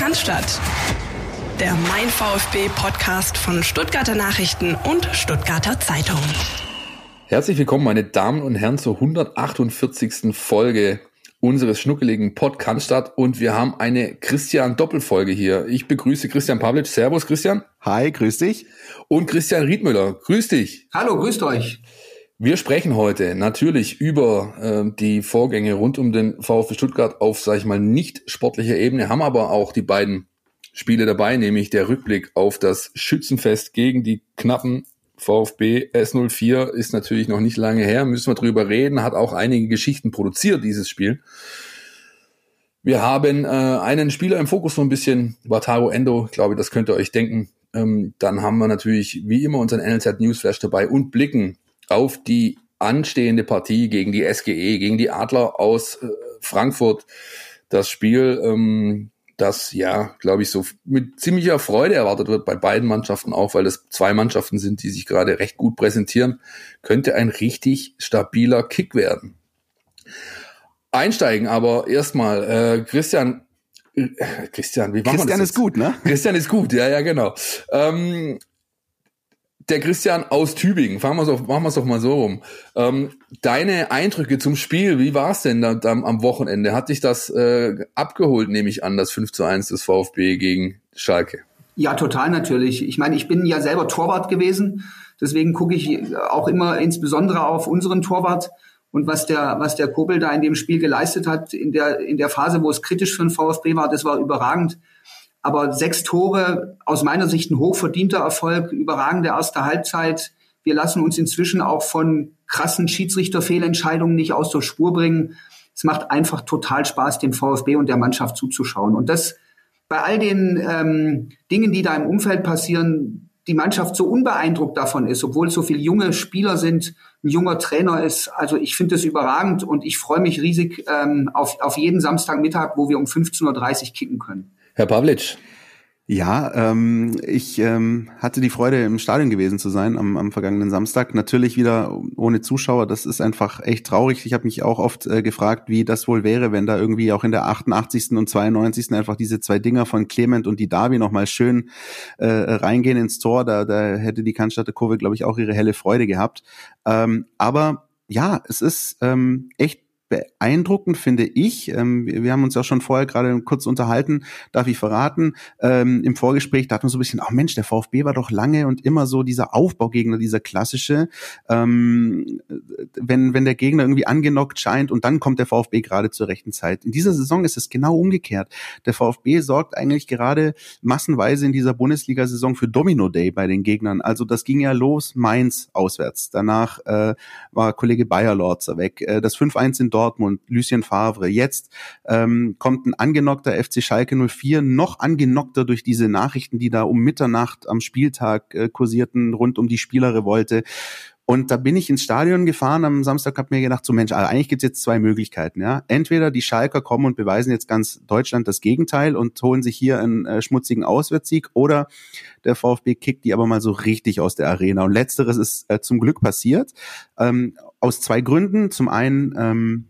Cannstatt. Der Mein VfB Podcast von Stuttgarter Nachrichten und Stuttgarter Zeitung. Herzlich willkommen, meine Damen und Herren, zur 148. Folge unseres schnuckeligen Podcast und wir haben eine Christian Doppelfolge hier. Ich begrüße Christian Pavlic. Servus Christian. Hi, grüß dich. Und Christian Riedmüller. Grüß dich. Hallo, grüßt euch. Wir sprechen heute natürlich über äh, die Vorgänge rund um den VfB Stuttgart auf, sag ich mal, nicht sportlicher Ebene, haben aber auch die beiden Spiele dabei, nämlich der Rückblick auf das Schützenfest gegen die knappen VfB S04 ist natürlich noch nicht lange her, müssen wir drüber reden, hat auch einige Geschichten produziert, dieses Spiel. Wir haben äh, einen Spieler im Fokus so ein bisschen, Wataru Endo, glaube das könnt ihr euch denken. Ähm, dann haben wir natürlich wie immer unseren NLZ Newsflash dabei und blicken auf die anstehende Partie gegen die SGE, gegen die Adler aus äh, Frankfurt. Das Spiel, ähm, das ja, glaube ich, so mit ziemlicher Freude erwartet wird bei beiden Mannschaften auch, weil es zwei Mannschaften sind, die sich gerade recht gut präsentieren, könnte ein richtig stabiler Kick werden. Einsteigen aber erstmal, äh, Christian, äh, Christian, wie machen Christian wir das ist gut, ne? Christian ist gut, ja, ja, genau. Ähm, der Christian aus Tübingen, fangen wir es machen wir es doch mal so rum. Ähm, deine Eindrücke zum Spiel, wie war es denn da, da, am Wochenende? Hat dich das äh, abgeholt, nehme ich an, das 5 zu 1 des VfB gegen Schalke? Ja, total natürlich. Ich meine, ich bin ja selber Torwart gewesen, deswegen gucke ich auch immer insbesondere auf unseren Torwart und was der, was der Kobel da in dem Spiel geleistet hat, in der, in der Phase, wo es kritisch für den VfB war, das war überragend. Aber sechs Tore, aus meiner Sicht ein hochverdienter Erfolg, überragende erste Halbzeit. Wir lassen uns inzwischen auch von krassen Schiedsrichterfehlentscheidungen nicht aus der Spur bringen. Es macht einfach total Spaß, dem VfB und der Mannschaft zuzuschauen. Und das bei all den ähm, Dingen, die da im Umfeld passieren, die Mannschaft so unbeeindruckt davon ist, obwohl es so viele junge Spieler sind, ein junger Trainer ist. Also ich finde das überragend und ich freue mich riesig ähm, auf, auf jeden Samstagmittag, wo wir um 15.30 Uhr kicken können. Herr Pavlic. Ja, ähm, ich ähm, hatte die Freude, im Stadion gewesen zu sein am, am vergangenen Samstag. Natürlich wieder ohne Zuschauer. Das ist einfach echt traurig. Ich habe mich auch oft äh, gefragt, wie das wohl wäre, wenn da irgendwie auch in der 88. und 92. einfach diese zwei Dinger von Clement und die Davi nochmal schön äh, reingehen ins Tor. Da, da hätte die Cannstatter Kurve, glaube ich, auch ihre helle Freude gehabt. Ähm, aber ja, es ist ähm, echt beeindruckend, finde ich. Ähm, wir, wir, haben uns ja schon vorher gerade kurz unterhalten, darf ich verraten. Ähm, Im Vorgespräch dachten wir so ein bisschen, ach Mensch, der VfB war doch lange und immer so dieser Aufbaugegner, dieser klassische. Ähm, wenn, wenn der Gegner irgendwie angenockt scheint und dann kommt der VfB gerade zur rechten Zeit. In dieser Saison ist es genau umgekehrt. Der VfB sorgt eigentlich gerade massenweise in dieser Bundesliga-Saison für Domino Day bei den Gegnern. Also das ging ja los, Mainz auswärts. Danach äh, war Kollege Bayerlorzer weg. Äh, das 5-1 in Dortmund Dortmund, Lucien Favre. Jetzt ähm, kommt ein angenockter FC Schalke 04, noch angenockter durch diese Nachrichten, die da um Mitternacht am Spieltag äh, kursierten, rund um die Spielerrevolte. Und da bin ich ins Stadion gefahren am Samstag, habe mir gedacht, so Mensch, also eigentlich gibt's jetzt zwei Möglichkeiten. Ja, Entweder die Schalker kommen und beweisen jetzt ganz Deutschland das Gegenteil und holen sich hier einen äh, schmutzigen Auswärtssieg, oder der VfB kickt die aber mal so richtig aus der Arena. Und letzteres ist äh, zum Glück passiert. Ähm, aus zwei Gründen. Zum einen ähm,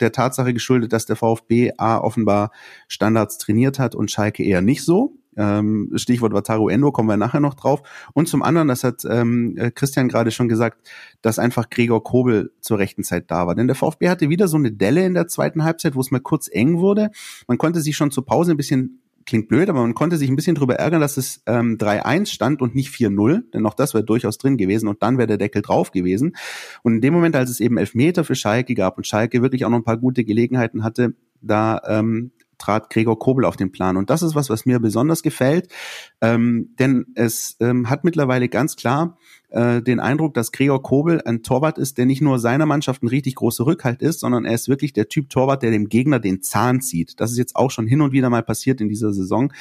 der Tatsache geschuldet, dass der VfB A offenbar Standards trainiert hat und Schalke eher nicht so. Ähm, Stichwort Wataru Endo, kommen wir nachher noch drauf. Und zum anderen, das hat ähm, äh, Christian gerade schon gesagt, dass einfach Gregor Kobel zur rechten Zeit da war. Denn der VfB hatte wieder so eine Delle in der zweiten Halbzeit, wo es mal kurz eng wurde. Man konnte sich schon zur Pause ein bisschen klingt blöd, aber man konnte sich ein bisschen drüber ärgern, dass es ähm, 3-1 stand und nicht 4-0, denn auch das wäre durchaus drin gewesen und dann wäre der Deckel drauf gewesen. Und in dem Moment, als es eben Elfmeter für Schalke gab und Schalke wirklich auch noch ein paar gute Gelegenheiten hatte, da ähm, trat Gregor Kobel auf den Plan. Und das ist was, was mir besonders gefällt, ähm, denn es ähm, hat mittlerweile ganz klar äh, den Eindruck, dass Gregor Kobel ein Torwart ist, der nicht nur seiner Mannschaft ein richtig großer Rückhalt ist, sondern er ist wirklich der Typ Torwart, der dem Gegner den Zahn zieht. Das ist jetzt auch schon hin und wieder mal passiert in dieser Saison.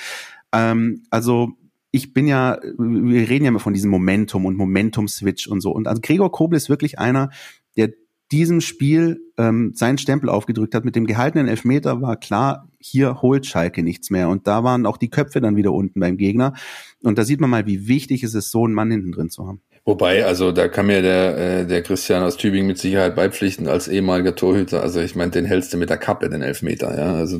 Ähm, also ich bin ja, wir reden ja immer von diesem Momentum und Momentum-Switch und so. Und also Gregor Kobel ist wirklich einer, diesem Spiel ähm, seinen Stempel aufgedrückt hat. Mit dem gehaltenen Elfmeter war klar, hier holt Schalke nichts mehr. Und da waren auch die Köpfe dann wieder unten beim Gegner. Und da sieht man mal, wie wichtig es ist, so einen Mann hinten drin zu haben. Wobei, also da kann mir der, äh, der Christian aus Tübingen mit Sicherheit beipflichten als ehemaliger Torhüter. Also ich meine, den hältst du mit der Kappe, den Elfmeter, ja. Also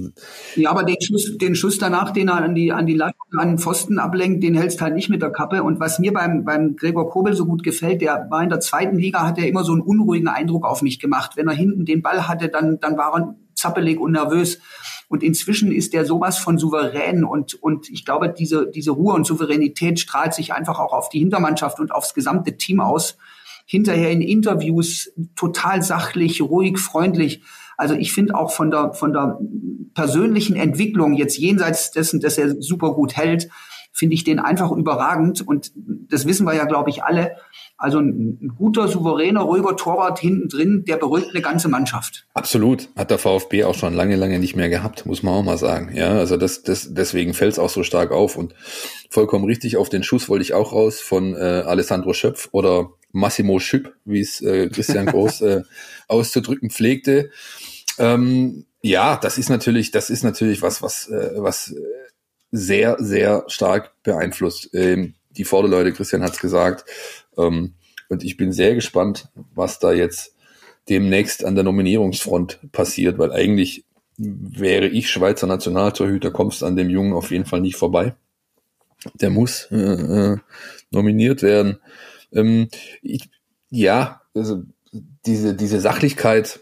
ja, aber den Schuss, den Schuss danach, den er an die an die Latte, an den Pfosten ablenkt, den hältst halt nicht mit der Kappe. Und was mir beim beim Gregor Kobel so gut gefällt, der war in der zweiten Liga, hat er immer so einen unruhigen Eindruck auf mich gemacht. Wenn er hinten den Ball hatte, dann dann war er zappelig und nervös. Und inzwischen ist der sowas von souverän und, und ich glaube, diese, diese Ruhe und Souveränität strahlt sich einfach auch auf die Hintermannschaft und aufs gesamte Team aus. Hinterher in Interviews total sachlich, ruhig, freundlich. Also ich finde auch von der, von der persönlichen Entwicklung jetzt jenseits dessen, dass er super gut hält, finde ich den einfach überragend. Und das wissen wir ja, glaube ich, alle. Also ein, guter, souveräner, ruhiger Torwart hinten drin, der beruhigt eine ganze Mannschaft. Absolut. Hat der VfB auch schon lange, lange nicht mehr gehabt, muss man auch mal sagen. Ja, also das, das, deswegen fällt es auch so stark auf. Und vollkommen richtig, auf den Schuss wollte ich auch raus von äh, Alessandro Schöpf oder Massimo Schüpp, wie es äh, Christian Groß äh, auszudrücken pflegte. Ähm, ja, das ist natürlich, das ist natürlich was, was, äh, was sehr, sehr stark beeinflusst. Ähm, die Vorderleute, Christian hat es gesagt, ähm, und ich bin sehr gespannt, was da jetzt demnächst an der Nominierungsfront passiert, weil eigentlich wäre ich Schweizer Nationaltorhüter, kommst an dem Jungen auf jeden Fall nicht vorbei. Der muss äh, äh, nominiert werden. Ähm, ich, ja, also diese, diese Sachlichkeit,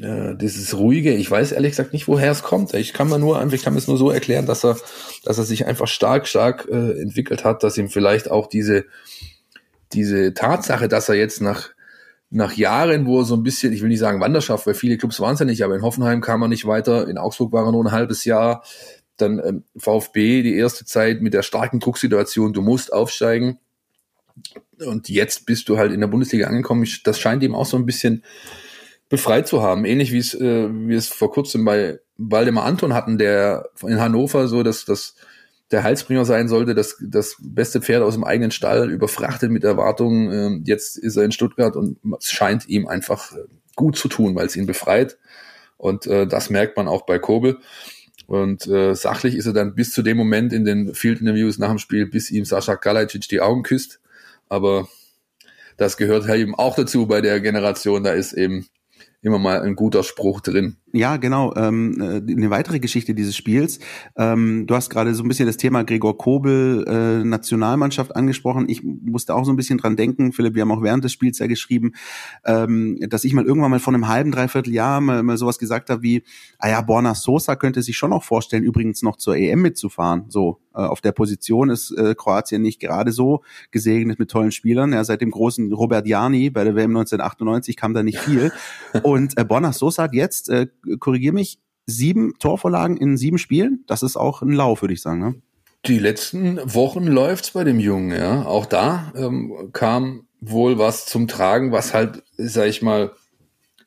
äh, dieses ruhige, ich weiß ehrlich gesagt nicht, woher es kommt. Ich kann mir nur ich kann es nur so erklären, dass er, dass er sich einfach stark, stark äh, entwickelt hat, dass ihm vielleicht auch diese diese Tatsache, dass er jetzt nach, nach Jahren, wo er so ein bisschen, ich will nicht sagen Wanderschaft, weil viele Clubs waren es ja nicht, aber in Hoffenheim kam er nicht weiter, in Augsburg war er nur ein halbes Jahr, dann ähm, VfB die erste Zeit mit der starken Drucksituation, du musst aufsteigen. Und jetzt bist du halt in der Bundesliga angekommen. Das scheint ihm auch so ein bisschen befreit zu haben. Ähnlich wie es, äh, wie es vor kurzem bei Waldemar Anton hatten, der in Hannover so dass das der Heilsbringer sein sollte, das, das beste Pferd aus dem eigenen Stall, überfrachtet mit Erwartungen. Ähm, jetzt ist er in Stuttgart und es scheint ihm einfach äh, gut zu tun, weil es ihn befreit. Und äh, das merkt man auch bei Kobel. Und äh, sachlich ist er dann bis zu dem Moment in den Field-Interviews nach dem Spiel, bis ihm Sascha Kalajdzic die Augen küsst. Aber das gehört halt eben auch dazu bei der Generation. Da ist eben immer mal ein guter Spruch drin. Ja, genau. Ähm, äh, eine weitere Geschichte dieses Spiels. Ähm, du hast gerade so ein bisschen das Thema Gregor Kobel, äh, Nationalmannschaft angesprochen. Ich musste auch so ein bisschen dran denken, Philipp, wir haben auch während des Spiels ja geschrieben, ähm, dass ich mal irgendwann mal vor einem halben, dreiviertel Jahr mal, mal sowas gesagt habe wie, ah ja, Borna Sosa könnte sich schon auch vorstellen, übrigens noch zur EM mitzufahren. So, äh, auf der Position ist äh, Kroatien nicht gerade so gesegnet mit tollen Spielern. Ja, seit dem großen Robert Jani bei der WM 1998 kam da nicht viel. Und äh, Borna Sosa hat jetzt äh, korrigiere mich, sieben Torvorlagen in sieben Spielen. Das ist auch ein Lauf, würde ich sagen. Ne? Die letzten Wochen läuft's bei dem Jungen, ja. Auch da ähm, kam wohl was zum Tragen, was halt, sag ich mal,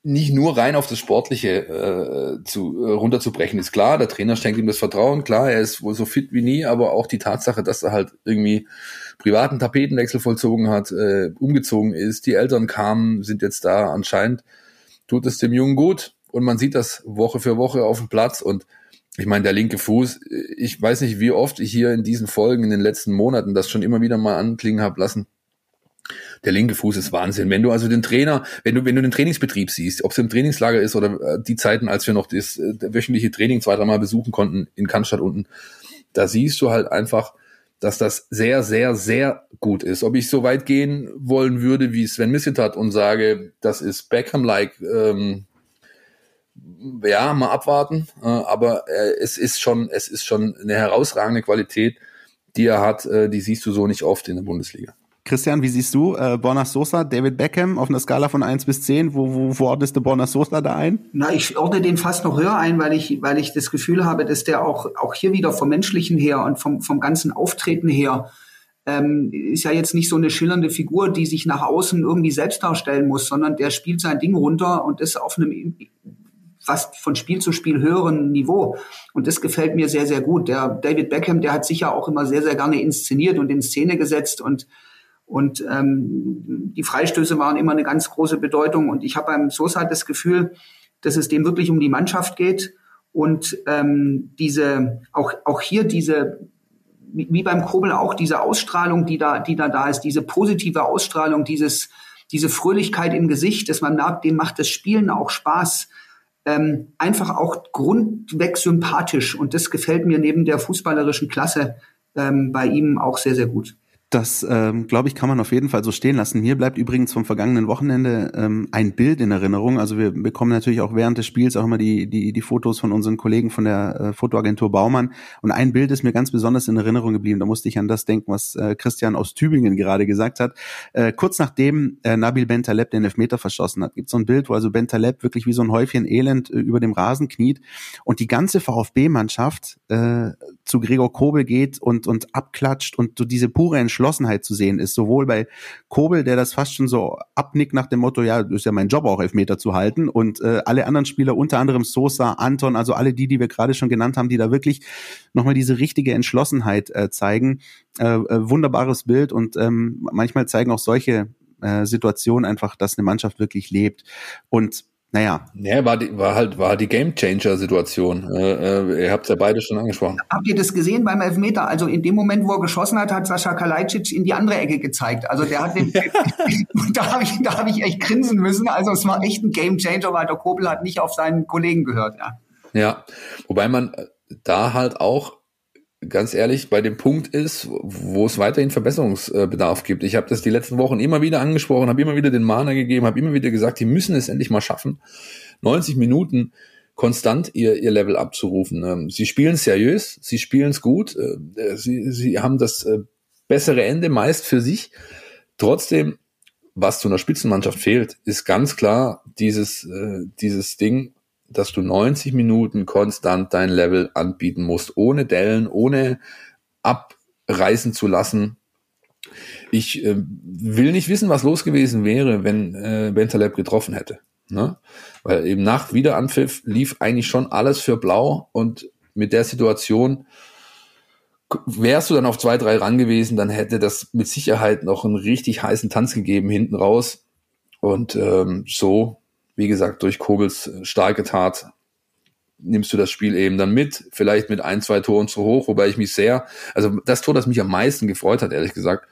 nicht nur rein auf das Sportliche äh, zu, äh, runterzubrechen ist. Klar, der Trainer schenkt ihm das Vertrauen, klar, er ist wohl so fit wie nie, aber auch die Tatsache, dass er halt irgendwie privaten Tapetenwechsel vollzogen hat, äh, umgezogen ist, die Eltern kamen, sind jetzt da, anscheinend tut es dem Jungen gut und man sieht das Woche für Woche auf dem Platz und ich meine, der linke Fuß, ich weiß nicht, wie oft ich hier in diesen Folgen in den letzten Monaten das schon immer wieder mal anklingen habe lassen. Der linke Fuß ist Wahnsinn. Wenn du also den Trainer, wenn du, wenn du den Trainingsbetrieb siehst, ob es im Trainingslager ist oder äh, die Zeiten, als wir noch das äh, wöchentliche Training zwei, dreimal besuchen konnten in Cannstatt unten, da siehst du halt einfach, dass das sehr, sehr, sehr gut ist. Ob ich so weit gehen wollen würde, wie Sven Missentat und sage, das ist Beckham-like, ähm, ja, mal abwarten. Äh, aber äh, es ist schon, es ist schon eine herausragende Qualität, die er hat. Äh, die siehst du so nicht oft in der Bundesliga. Christian, wie siehst du äh, Borna Sosa, David Beckham auf einer Skala von 1 bis 10? Wo, wo, wo ordnest du Borna Sosa da ein? Na, ich ordne den fast noch höher ein, weil ich, weil ich das Gefühl habe, dass der auch, auch hier wieder vom Menschlichen her und vom, vom ganzen Auftreten her ähm, ist ja jetzt nicht so eine schillernde Figur, die sich nach außen irgendwie selbst darstellen muss, sondern der spielt sein Ding runter und das auf einem fast von Spiel zu Spiel höheren Niveau. Und das gefällt mir sehr, sehr gut. Der David Beckham, der hat sicher auch immer sehr, sehr gerne inszeniert und in Szene gesetzt und und ähm, die Freistöße waren immer eine ganz große Bedeutung. Und ich habe beim Sosa das Gefühl, dass es dem wirklich um die Mannschaft geht und ähm, diese auch auch hier diese wie beim Kobel auch diese Ausstrahlung, die da, die da da ist, diese positive Ausstrahlung, dieses, diese Fröhlichkeit im Gesicht, dass man merkt, dem macht das Spielen auch Spaß. Ähm, einfach auch grundweg sympathisch und das gefällt mir neben der fußballerischen Klasse ähm, bei ihm auch sehr, sehr gut. Das, ähm, glaube ich, kann man auf jeden Fall so stehen lassen. Mir bleibt übrigens vom vergangenen Wochenende ähm, ein Bild in Erinnerung. Also wir bekommen natürlich auch während des Spiels auch immer die, die, die Fotos von unseren Kollegen von der äh, Fotoagentur Baumann. Und ein Bild ist mir ganz besonders in Erinnerung geblieben. Da musste ich an das denken, was äh, Christian aus Tübingen gerade gesagt hat. Äh, kurz nachdem äh, Nabil Bentaleb den Elfmeter verschossen hat, gibt es so ein Bild, wo also Bentaleb wirklich wie so ein Häufchen Elend äh, über dem Rasen kniet und die ganze VfB-Mannschaft äh, zu Gregor Kobel geht und, und abklatscht und so diese pure Entschlossenheit zu sehen ist. Sowohl bei Kobel, der das fast schon so abnickt nach dem Motto, ja, ist ja mein Job auch Elfmeter zu halten und äh, alle anderen Spieler, unter anderem Sosa, Anton, also alle die, die wir gerade schon genannt haben, die da wirklich nochmal diese richtige Entschlossenheit äh, zeigen. Äh, äh, wunderbares Bild und ähm, manchmal zeigen auch solche äh, Situationen einfach, dass eine Mannschaft wirklich lebt. Und naja. Ja, war, die, war halt war die Gamechanger-Situation. Äh, äh, ihr habt es ja beide schon angesprochen. Habt ihr das gesehen beim Elfmeter? Also in dem Moment, wo er geschossen hat, hat Sascha Kalajdzic in die andere Ecke gezeigt. Also der hat den, da habe ich, da hab ich echt grinsen müssen. Also es war echt ein Gamechanger, weil der Kobel hat nicht auf seinen Kollegen gehört. Ja, ja wobei man da halt auch ganz ehrlich bei dem Punkt ist, wo es weiterhin Verbesserungsbedarf gibt. Ich habe das die letzten Wochen immer wieder angesprochen, habe immer wieder den Mahner gegeben, habe immer wieder gesagt, die müssen es endlich mal schaffen, 90 Minuten konstant ihr, ihr Level abzurufen. Ähm, sie spielen seriös, sie spielen es gut, äh, sie, sie haben das äh, bessere Ende meist für sich. Trotzdem, was zu einer Spitzenmannschaft fehlt, ist ganz klar dieses, äh, dieses Ding, dass du 90 Minuten konstant dein Level anbieten musst, ohne Dellen, ohne abreißen zu lassen. Ich äh, will nicht wissen, was los gewesen wäre, wenn äh, Bentaleb getroffen hätte. Ne? Weil eben nach Wiederanpfiff lief eigentlich schon alles für blau und mit der Situation wärst du dann auf zwei, drei ran gewesen, dann hätte das mit Sicherheit noch einen richtig heißen Tanz gegeben hinten raus. Und ähm, so wie gesagt, durch Kobels äh, starke Tat nimmst du das Spiel eben dann mit, vielleicht mit ein, zwei Toren zu hoch, wobei ich mich sehr, also das Tor, das mich am meisten gefreut hat, ehrlich gesagt,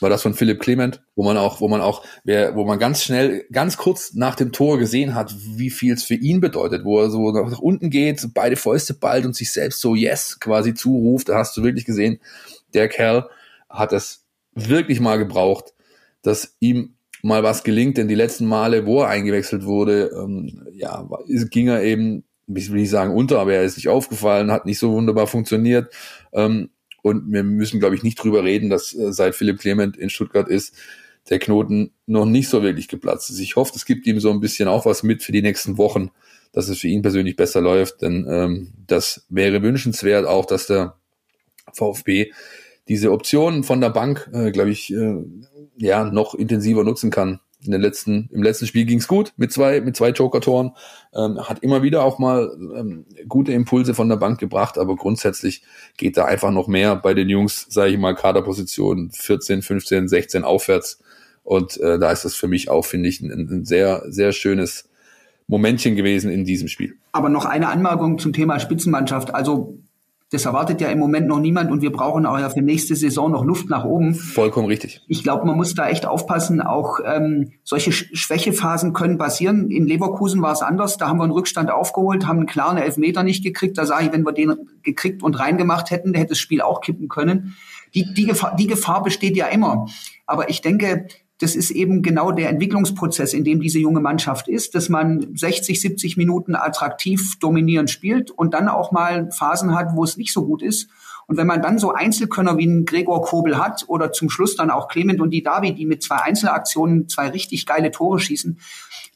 war das von Philipp Clement, wo man auch, wo man auch, wo man ganz schnell, ganz kurz nach dem Tor gesehen hat, wie viel es für ihn bedeutet, wo er so nach unten geht, beide Fäuste ballt und sich selbst so Yes quasi zuruft. Da hast du wirklich gesehen, der Kerl hat es wirklich mal gebraucht, dass ihm mal was gelingt, denn die letzten Male, wo er eingewechselt wurde, ähm, ja, ging er eben, ich will nicht sagen unter, aber er ist nicht aufgefallen, hat nicht so wunderbar funktioniert. Ähm, und wir müssen, glaube ich, nicht drüber reden, dass äh, seit Philipp Clement in Stuttgart ist, der Knoten noch nicht so wirklich geplatzt ist. Ich hoffe, es gibt ihm so ein bisschen auch was mit für die nächsten Wochen, dass es für ihn persönlich besser läuft, denn ähm, das wäre wünschenswert auch, dass der VfB diese Optionen von der Bank, äh, glaube ich, äh, ja noch intensiver nutzen kann. In den letzten, im letzten Spiel ging's gut mit zwei, mit zwei Joker-Toren. Ähm, hat immer wieder auch mal ähm, gute Impulse von der Bank gebracht, aber grundsätzlich geht da einfach noch mehr bei den Jungs, sage ich mal, Kaderpositionen 14, 15, 16 aufwärts. Und äh, da ist das für mich auch, finde ich, ein, ein sehr, sehr schönes Momentchen gewesen in diesem Spiel. Aber noch eine Anmerkung zum Thema Spitzenmannschaft. Also das erwartet ja im Moment noch niemand und wir brauchen auch ja für nächste Saison noch Luft nach oben. Vollkommen richtig. Ich glaube, man muss da echt aufpassen. Auch ähm, solche Schwächephasen können passieren. In Leverkusen war es anders. Da haben wir einen Rückstand aufgeholt, haben einen klaren Elfmeter nicht gekriegt. Da sage ich, wenn wir den gekriegt und reingemacht hätten, hätte das Spiel auch kippen können. Die, die, Gefahr, die Gefahr besteht ja immer. Aber ich denke, das ist eben genau der Entwicklungsprozess, in dem diese junge Mannschaft ist, dass man 60, 70 Minuten attraktiv dominierend spielt und dann auch mal Phasen hat, wo es nicht so gut ist. Und wenn man dann so Einzelkönner wie ein Gregor Kobel hat oder zum Schluss dann auch Clement und die Davi, die mit zwei Einzelaktionen zwei richtig geile Tore schießen,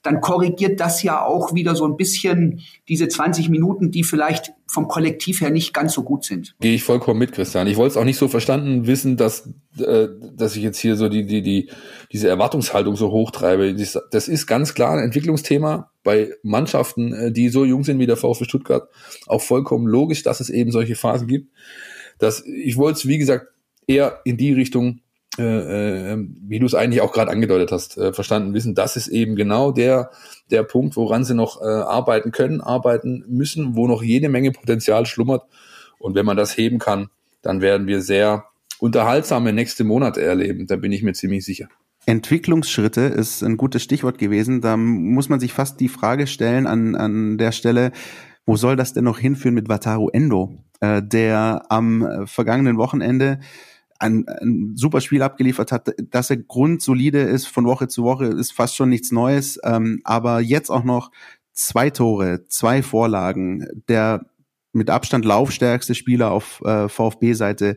dann korrigiert das ja auch wieder so ein bisschen diese 20 Minuten, die vielleicht vom Kollektiv her nicht ganz so gut sind. Gehe ich vollkommen mit, Christian. Ich wollte es auch nicht so verstanden wissen, dass, äh, dass ich jetzt hier so die, die, die, diese Erwartungshaltung so hochtreibe. Das ist ganz klar ein Entwicklungsthema bei Mannschaften, äh, die so jung sind wie der VfB Stuttgart. Auch vollkommen logisch, dass es eben solche Phasen gibt. Das, ich wollte es, wie gesagt, eher in die Richtung äh, äh, wie du es eigentlich auch gerade angedeutet hast, äh, verstanden wissen, das ist eben genau der, der Punkt, woran sie noch äh, arbeiten können, arbeiten müssen, wo noch jede Menge Potenzial schlummert. Und wenn man das heben kann, dann werden wir sehr unterhaltsame nächste Monate erleben. Da bin ich mir ziemlich sicher. Entwicklungsschritte ist ein gutes Stichwort gewesen. Da muss man sich fast die Frage stellen an, an der Stelle, wo soll das denn noch hinführen mit Wataru Endo, äh, der am äh, vergangenen Wochenende ein, ein super Spiel abgeliefert hat, dass er grundsolide ist von Woche zu Woche, ist fast schon nichts Neues, ähm, aber jetzt auch noch zwei Tore, zwei Vorlagen, der mit Abstand laufstärkste Spieler auf äh, VfB-Seite.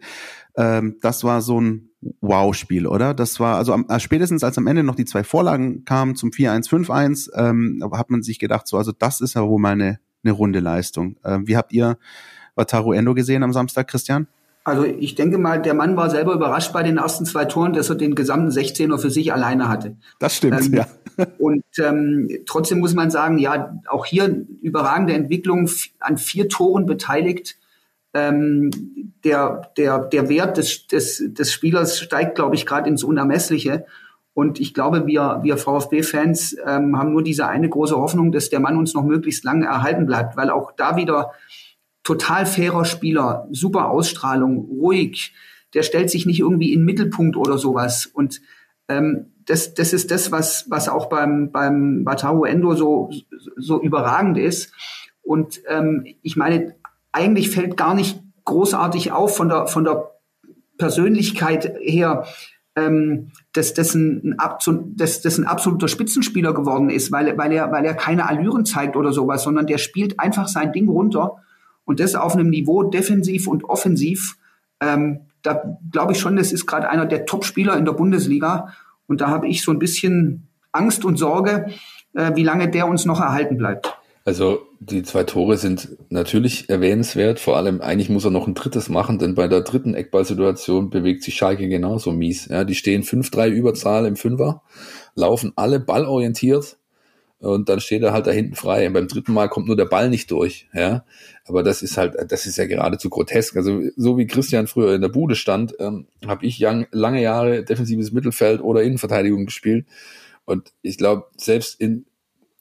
Ähm, das war so ein Wow-Spiel, oder? Das war also am, äh, spätestens als am Ende noch die zwei Vorlagen kamen zum 4-1, 5-1, ähm, hat man sich gedacht, so also das ist ja wohl mal eine, eine runde Leistung. Ähm, wie habt ihr Wataru Endo gesehen am Samstag, Christian? Also ich denke mal, der Mann war selber überrascht bei den ersten zwei Toren, dass er den gesamten 16er für sich alleine hatte. Das stimmt, ähm, ja. Und ähm, trotzdem muss man sagen, ja, auch hier überragende Entwicklung an vier Toren beteiligt. Ähm, der, der, der Wert des, des, des Spielers steigt, glaube ich, gerade ins Unermessliche. Und ich glaube, wir, wir VfB-Fans ähm, haben nur diese eine große Hoffnung, dass der Mann uns noch möglichst lange erhalten bleibt, weil auch da wieder total fairer Spieler, super Ausstrahlung, ruhig. Der stellt sich nicht irgendwie in den Mittelpunkt oder sowas. Und ähm, das, das ist das, was, was auch beim, beim Wataru Endo so, so überragend ist. Und ähm, ich meine, eigentlich fällt gar nicht großartig auf von der, von der Persönlichkeit her, ähm, dass, das ein, dass das ein absoluter Spitzenspieler geworden ist, weil, weil, er, weil er keine Allüren zeigt oder sowas, sondern der spielt einfach sein Ding runter und das auf einem Niveau defensiv und offensiv. Ähm, da glaube ich schon, das ist gerade einer der Top-Spieler in der Bundesliga. Und da habe ich so ein bisschen Angst und Sorge, äh, wie lange der uns noch erhalten bleibt. Also die zwei Tore sind natürlich erwähnenswert. Vor allem eigentlich muss er noch ein drittes machen, denn bei der dritten Eckballsituation bewegt sich Schalke genauso mies. Ja, die stehen 5-3 Überzahl im Fünfer, laufen alle ballorientiert und dann steht er halt da hinten frei. Und beim dritten Mal kommt nur der Ball nicht durch. Ja, aber das ist halt, das ist ja geradezu grotesk. Also so wie Christian früher in der Bude stand, ähm, habe ich young, lange Jahre defensives Mittelfeld oder Innenverteidigung gespielt. Und ich glaube, selbst in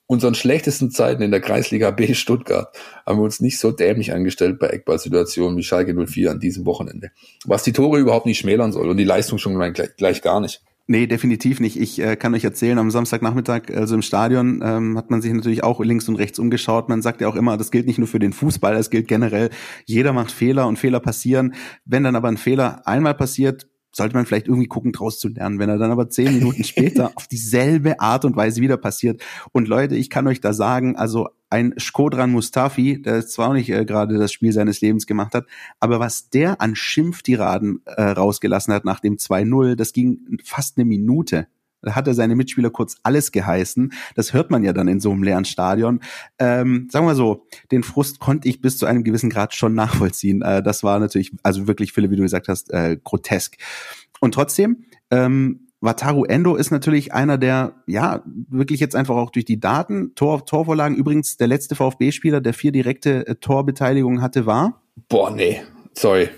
unseren schlechtesten Zeiten in der Kreisliga B Stuttgart haben wir uns nicht so dämlich angestellt bei Eckballsituationen wie Schalke 04 an diesem Wochenende. Was die Tore überhaupt nicht schmälern soll und die Leistung schon gleich, gleich gar nicht. Nee, definitiv nicht. Ich äh, kann euch erzählen, am Samstagnachmittag, also im Stadion, ähm, hat man sich natürlich auch links und rechts umgeschaut. Man sagt ja auch immer, das gilt nicht nur für den Fußball, das gilt generell. Jeder macht Fehler und Fehler passieren. Wenn dann aber ein Fehler einmal passiert, sollte man vielleicht irgendwie gucken, draus zu lernen. Wenn er dann aber zehn Minuten später auf dieselbe Art und Weise wieder passiert. Und Leute, ich kann euch da sagen, also ein Skodran Mustafi, der zwar auch nicht äh, gerade das Spiel seines Lebens gemacht hat, aber was der an Schimpftiraden äh, rausgelassen hat nach dem 2-0, das ging fast eine Minute. Da hat er seine Mitspieler kurz alles geheißen. Das hört man ja dann in so einem leeren Stadion. Ähm, sagen wir so, den Frust konnte ich bis zu einem gewissen Grad schon nachvollziehen. Äh, das war natürlich, also wirklich, Philipp, wie du gesagt hast, äh, grotesk. Und trotzdem, ähm, Wataru Endo ist natürlich einer der, ja, wirklich jetzt einfach auch durch die Daten, Tor, Torvorlagen. Übrigens, der letzte VfB-Spieler, der vier direkte äh, Torbeteiligungen hatte, war? Boah, nee, sorry.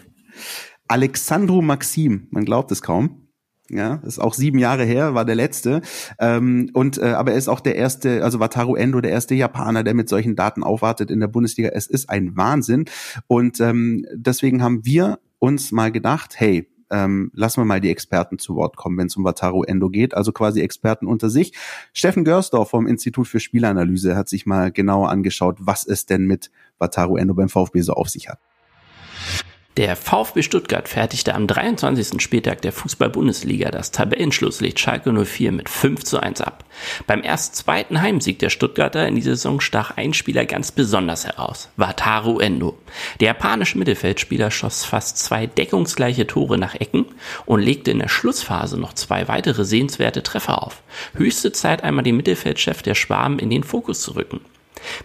Alexandru Maxim, man glaubt es kaum. Ja, ist auch sieben Jahre her, war der letzte. Ähm, und äh, aber er ist auch der erste, also Wataru Endo, der erste Japaner, der mit solchen Daten aufwartet in der Bundesliga. Es ist ein Wahnsinn. Und ähm, deswegen haben wir uns mal gedacht, hey, ähm, lassen wir mal die Experten zu Wort kommen, wenn es um Wataru Endo geht, also quasi Experten unter sich. Steffen Görsdorf vom Institut für Spielanalyse hat sich mal genauer angeschaut, was es denn mit Wataru Endo beim VfB so auf sich hat. Der VfB Stuttgart fertigte am 23. Spieltag der Fußball-Bundesliga das Tabellenschlusslicht Schalke 04 mit 5 zu 1 ab. Beim erst zweiten Heimsieg der Stuttgarter in dieser Saison stach ein Spieler ganz besonders heraus, Wataru Endo. Der japanische Mittelfeldspieler schoss fast zwei deckungsgleiche Tore nach Ecken und legte in der Schlussphase noch zwei weitere sehenswerte Treffer auf. Höchste Zeit einmal den Mittelfeldchef der Schwaben in den Fokus zu rücken.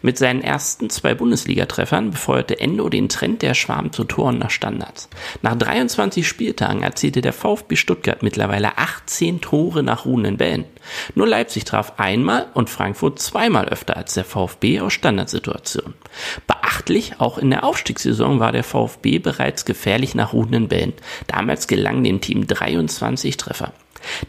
Mit seinen ersten zwei Bundesligatreffern befeuerte Endo den Trend der Schwarm zu Toren nach Standards. Nach 23 Spieltagen erzielte der VfB Stuttgart mittlerweile 18 Tore nach ruhenden Bällen. Nur Leipzig traf einmal und Frankfurt zweimal öfter als der VfB aus Standardsituationen. Beachtlich, auch in der Aufstiegssaison war der VfB bereits gefährlich nach ruhenden Bällen. Damals gelangen dem Team 23 Treffer.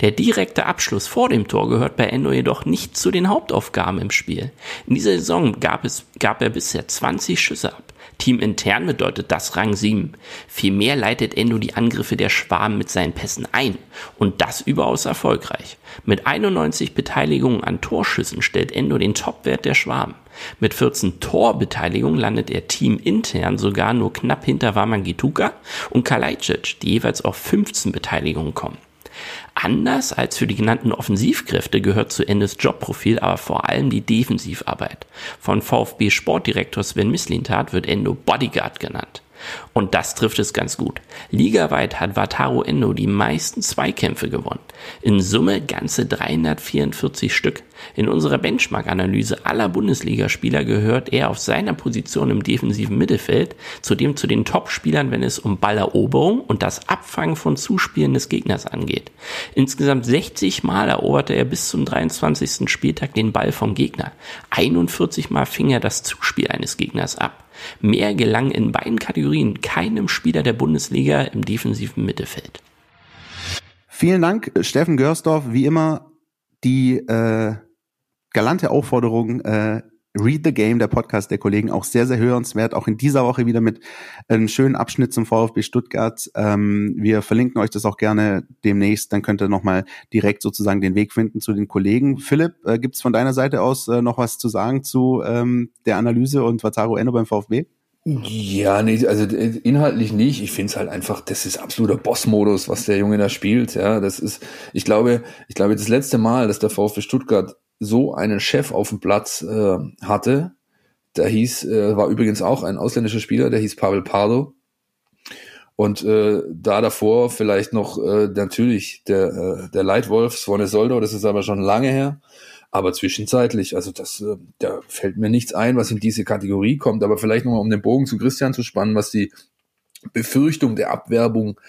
Der direkte Abschluss vor dem Tor gehört bei Endo jedoch nicht zu den Hauptaufgaben im Spiel. In dieser Saison gab, es, gab er bisher 20 Schüsse ab. Teamintern bedeutet das Rang 7. Vielmehr leitet Endo die Angriffe der Schwaben mit seinen Pässen ein. Und das überaus erfolgreich. Mit 91 Beteiligungen an Torschüssen stellt Endo den Topwert der Schwaben. Mit 14 Torbeteiligungen landet er teamintern sogar nur knapp hinter Wamangituka und Kalajdzic, die jeweils auf 15 Beteiligungen kommen. Anders als für die genannten Offensivkräfte gehört zu Endes Jobprofil aber vor allem die Defensivarbeit. Von VfB Sportdirektor Sven Mislintat wird Endo Bodyguard genannt. Und das trifft es ganz gut. Ligaweit hat Wataru Endo die meisten Zweikämpfe gewonnen. In Summe ganze 344 Stück. In unserer Benchmark-Analyse aller Bundesligaspieler gehört er auf seiner Position im defensiven Mittelfeld zudem zu den Top-Spielern, wenn es um Balleroberung und das Abfangen von Zuspielen des Gegners angeht. Insgesamt 60 Mal eroberte er bis zum 23. Spieltag den Ball vom Gegner. 41 Mal fing er das Zuspiel eines Gegners ab. Mehr gelang in beiden Kategorien keinem Spieler der Bundesliga im defensiven Mittelfeld. Vielen Dank, Steffen Görsdorf. Wie immer die äh, galante Aufforderung, äh, Read the Game, der Podcast der Kollegen, auch sehr, sehr hörenswert. Auch in dieser Woche wieder mit einem schönen Abschnitt zum VfB Stuttgart. Ähm, wir verlinken euch das auch gerne demnächst. Dann könnt ihr nochmal direkt sozusagen den Weg finden zu den Kollegen. Philipp, äh, gibt es von deiner Seite aus äh, noch was zu sagen zu ähm, der Analyse und Wataru Endo beim VfB? Ja, nee, also äh, inhaltlich nicht. Ich finde es halt einfach, das ist absoluter Boss-Modus, was der Junge da spielt. Ja, das ist, ich glaube, ich glaube, das letzte Mal, dass der VfB Stuttgart so einen Chef auf dem Platz äh, hatte. Da hieß, äh, war übrigens auch ein ausländischer Spieler, der hieß Pavel Pardo. Und äh, da davor vielleicht noch äh, natürlich der, äh, der Leitwolf Svone Soldo, das ist aber schon lange her. Aber zwischenzeitlich, also das, äh, da fällt mir nichts ein, was in diese Kategorie kommt. Aber vielleicht nochmal, um den Bogen zu Christian zu spannen, was die Befürchtung der Abwerbung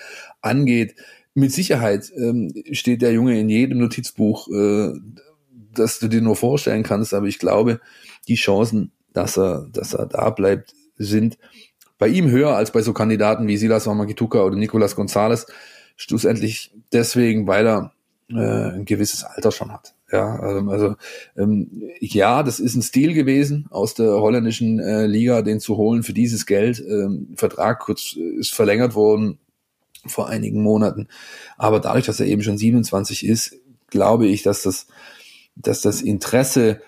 angeht. Mit Sicherheit ähm, steht der Junge in jedem Notizbuch äh, dass du dir nur vorstellen kannst, aber ich glaube, die Chancen, dass er, dass er da bleibt, sind bei ihm höher als bei so Kandidaten wie Silas Wamagituka oder Nicolas Gonzalez. Schlussendlich deswegen, weil er äh, ein gewisses Alter schon hat. Ja, ähm, also ähm, ja, das ist ein Stil gewesen aus der holländischen äh, Liga, den zu holen für dieses Geld. Ähm, Vertrag kurz äh, ist verlängert worden vor einigen Monaten, aber dadurch, dass er eben schon 27 ist, glaube ich, dass das dass das Interesse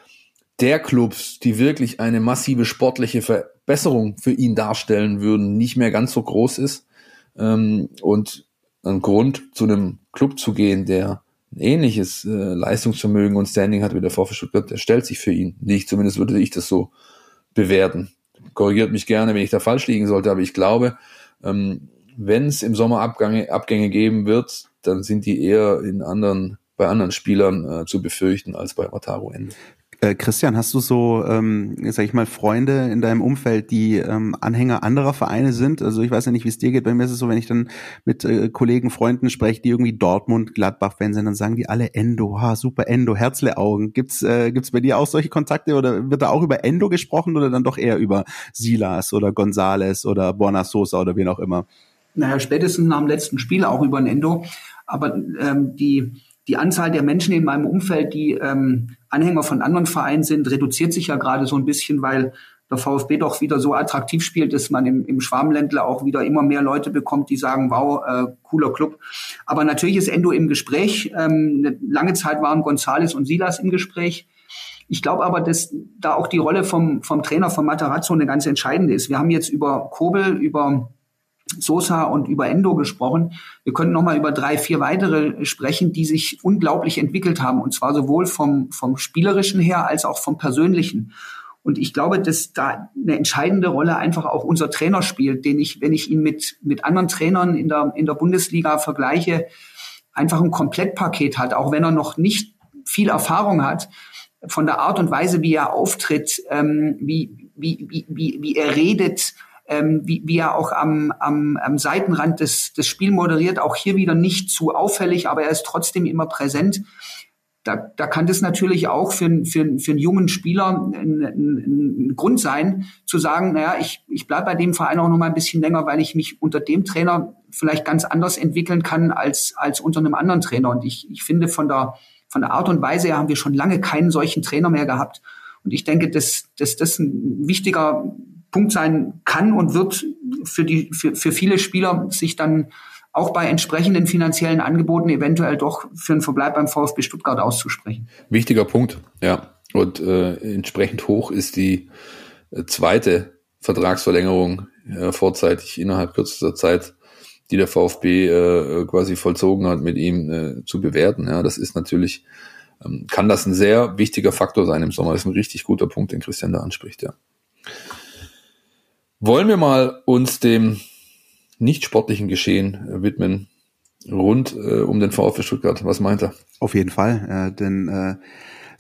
der Clubs, die wirklich eine massive sportliche Verbesserung für ihn darstellen würden, nicht mehr ganz so groß ist. Ähm, und ein Grund, zu einem Club zu gehen, der ein ähnliches äh, Leistungsvermögen und Standing hat wie der VfB Stuttgart, der stellt sich für ihn nicht. Zumindest würde ich das so bewerten. Korrigiert mich gerne, wenn ich da falsch liegen sollte, aber ich glaube, ähm, wenn es im Sommer Abgänge, Abgänge geben wird, dann sind die eher in anderen bei anderen Spielern äh, zu befürchten als bei Wataru Ende. Äh, Christian, hast du so, ähm, sag ich mal, Freunde in deinem Umfeld, die ähm, Anhänger anderer Vereine sind? Also ich weiß ja nicht, wie es dir geht. Bei mir ist es so, wenn ich dann mit äh, Kollegen, Freunden spreche, die irgendwie Dortmund, Gladbach-Fans sind, dann sagen die alle Endo, ha, super Endo, Herzle-Augen. Gibt's, äh, gibt's bei dir auch solche Kontakte oder wird da auch über Endo gesprochen oder dann doch eher über Silas oder Gonzales oder Borna Sosa oder wen auch immer? Naja, spätestens nach dem letzten Spiel auch über ein Endo. Aber ähm, die die Anzahl der Menschen in meinem Umfeld, die ähm, Anhänger von anderen Vereinen sind, reduziert sich ja gerade so ein bisschen, weil der VfB doch wieder so attraktiv spielt, dass man im, im Schwarmländler auch wieder immer mehr Leute bekommt, die sagen, wow, äh, cooler Club. Aber natürlich ist Endo im Gespräch. Ähm, eine lange Zeit waren Gonzales und Silas im Gespräch. Ich glaube aber, dass da auch die Rolle vom, vom Trainer von Matarazzo eine ganz entscheidende ist. Wir haben jetzt über Kobel, über Sosa und über Endo gesprochen. Wir können noch mal über drei, vier weitere sprechen, die sich unglaublich entwickelt haben. Und zwar sowohl vom, vom spielerischen her als auch vom persönlichen. Und ich glaube, dass da eine entscheidende Rolle einfach auch unser Trainer spielt, den ich, wenn ich ihn mit, mit anderen Trainern in der, in der Bundesliga vergleiche, einfach ein Komplettpaket hat, auch wenn er noch nicht viel Erfahrung hat, von der Art und Weise, wie er auftritt, ähm, wie, wie, wie, wie, wie er redet, ähm, wie, wie er auch am, am, am Seitenrand des, des Spiels moderiert, auch hier wieder nicht zu auffällig, aber er ist trotzdem immer präsent. Da, da kann das natürlich auch für, für, für einen jungen Spieler ein, ein, ein Grund sein, zu sagen, naja, ich, ich bleibe bei dem Verein auch noch mal ein bisschen länger, weil ich mich unter dem Trainer vielleicht ganz anders entwickeln kann als, als unter einem anderen Trainer. Und ich, ich finde, von der, von der Art und Weise her haben wir schon lange keinen solchen Trainer mehr gehabt. Und ich denke, dass, dass das ein wichtiger Punkt sein kann und wird für, die, für, für viele Spieler, sich dann auch bei entsprechenden finanziellen Angeboten eventuell doch für einen Verbleib beim VfB Stuttgart auszusprechen. Wichtiger Punkt, ja. Und äh, entsprechend hoch ist die äh, zweite Vertragsverlängerung äh, vorzeitig innerhalb kürzester Zeit, die der VfB äh, quasi vollzogen hat, mit ihm äh, zu bewerten. Ja, das ist natürlich, ähm, kann das ein sehr wichtiger Faktor sein im Sommer. Das ist ein richtig guter Punkt, den Christian da anspricht, ja. Wollen wir mal uns dem nicht sportlichen Geschehen äh, widmen rund äh, um den VfB Stuttgart. Was meint er? Auf jeden Fall, äh, denn äh,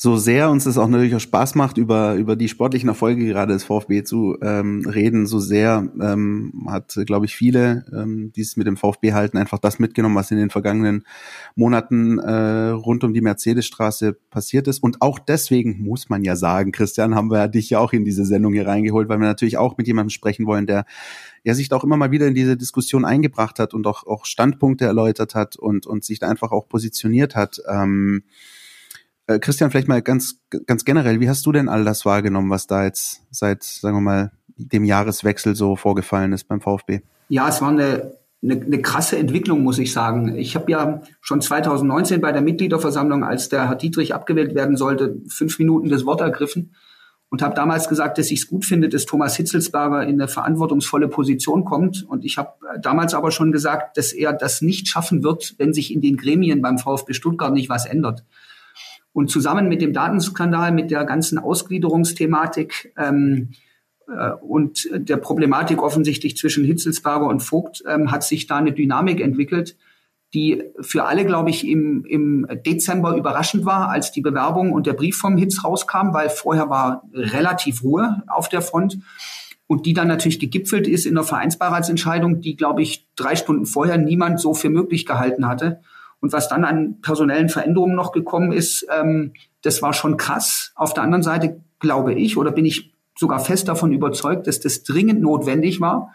so sehr uns es auch natürlich auch Spaß macht, über, über die sportlichen Erfolge gerade des VfB zu ähm, reden, so sehr ähm, hat, glaube ich, viele, ähm, die es mit dem VfB halten, einfach das mitgenommen, was in den vergangenen Monaten äh, rund um die Mercedesstraße passiert ist. Und auch deswegen muss man ja sagen, Christian, haben wir dich ja auch in diese Sendung hier reingeholt, weil wir natürlich auch mit jemandem sprechen wollen, der ja sich da auch immer mal wieder in diese Diskussion eingebracht hat und auch, auch Standpunkte erläutert hat und, und sich da einfach auch positioniert hat. Ähm, äh, Christian, vielleicht mal ganz, ganz generell, wie hast du denn all das wahrgenommen, was da jetzt seit, sagen wir mal, dem Jahreswechsel so vorgefallen ist beim VfB? Ja, es war eine, eine, eine krasse Entwicklung, muss ich sagen. Ich habe ja schon 2019 bei der Mitgliederversammlung, als der Herr Dietrich abgewählt werden sollte, fünf Minuten das Wort ergriffen und habe damals gesagt, dass ich es gut finde, dass Thomas Hitzelsberger in eine verantwortungsvolle Position kommt. Und ich habe damals aber schon gesagt, dass er das nicht schaffen wird, wenn sich in den Gremien beim VfB Stuttgart nicht was ändert. Und zusammen mit dem Datenskandal, mit der ganzen Ausgliederungsthematik ähm, äh, und der Problematik offensichtlich zwischen Hitzelsberger und Vogt ähm, hat sich da eine Dynamik entwickelt, die für alle, glaube ich, im, im Dezember überraschend war, als die Bewerbung und der Brief vom Hitz rauskam, weil vorher war relativ Ruhe auf der Front und die dann natürlich gegipfelt ist in der Vereinsbeiratsentscheidung, die, glaube ich, drei Stunden vorher niemand so für möglich gehalten hatte. Und was dann an personellen Veränderungen noch gekommen ist, ähm, das war schon krass. Auf der anderen Seite glaube ich oder bin ich sogar fest davon überzeugt, dass das dringend notwendig war,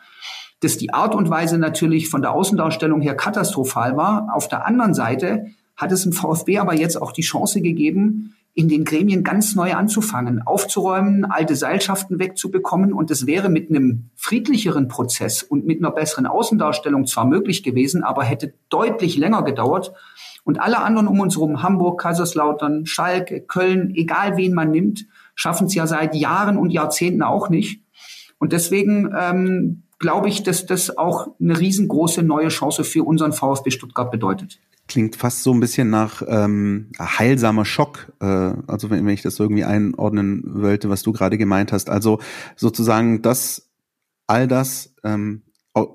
dass die Art und Weise natürlich von der Außendarstellung her katastrophal war. Auf der anderen Seite hat es im VfB aber jetzt auch die Chance gegeben, in den Gremien ganz neu anzufangen, aufzuräumen, alte Seilschaften wegzubekommen. Und es wäre mit einem friedlicheren Prozess und mit einer besseren Außendarstellung zwar möglich gewesen, aber hätte deutlich länger gedauert. Und alle anderen um uns herum, Hamburg, Kaiserslautern, Schalke, Köln, egal wen man nimmt, schaffen es ja seit Jahren und Jahrzehnten auch nicht. Und deswegen ähm, glaube ich, dass das auch eine riesengroße neue Chance für unseren VfB Stuttgart bedeutet klingt fast so ein bisschen nach ähm, heilsamer Schock, äh, also wenn, wenn ich das irgendwie einordnen wollte, was du gerade gemeint hast. Also sozusagen das, all das ähm,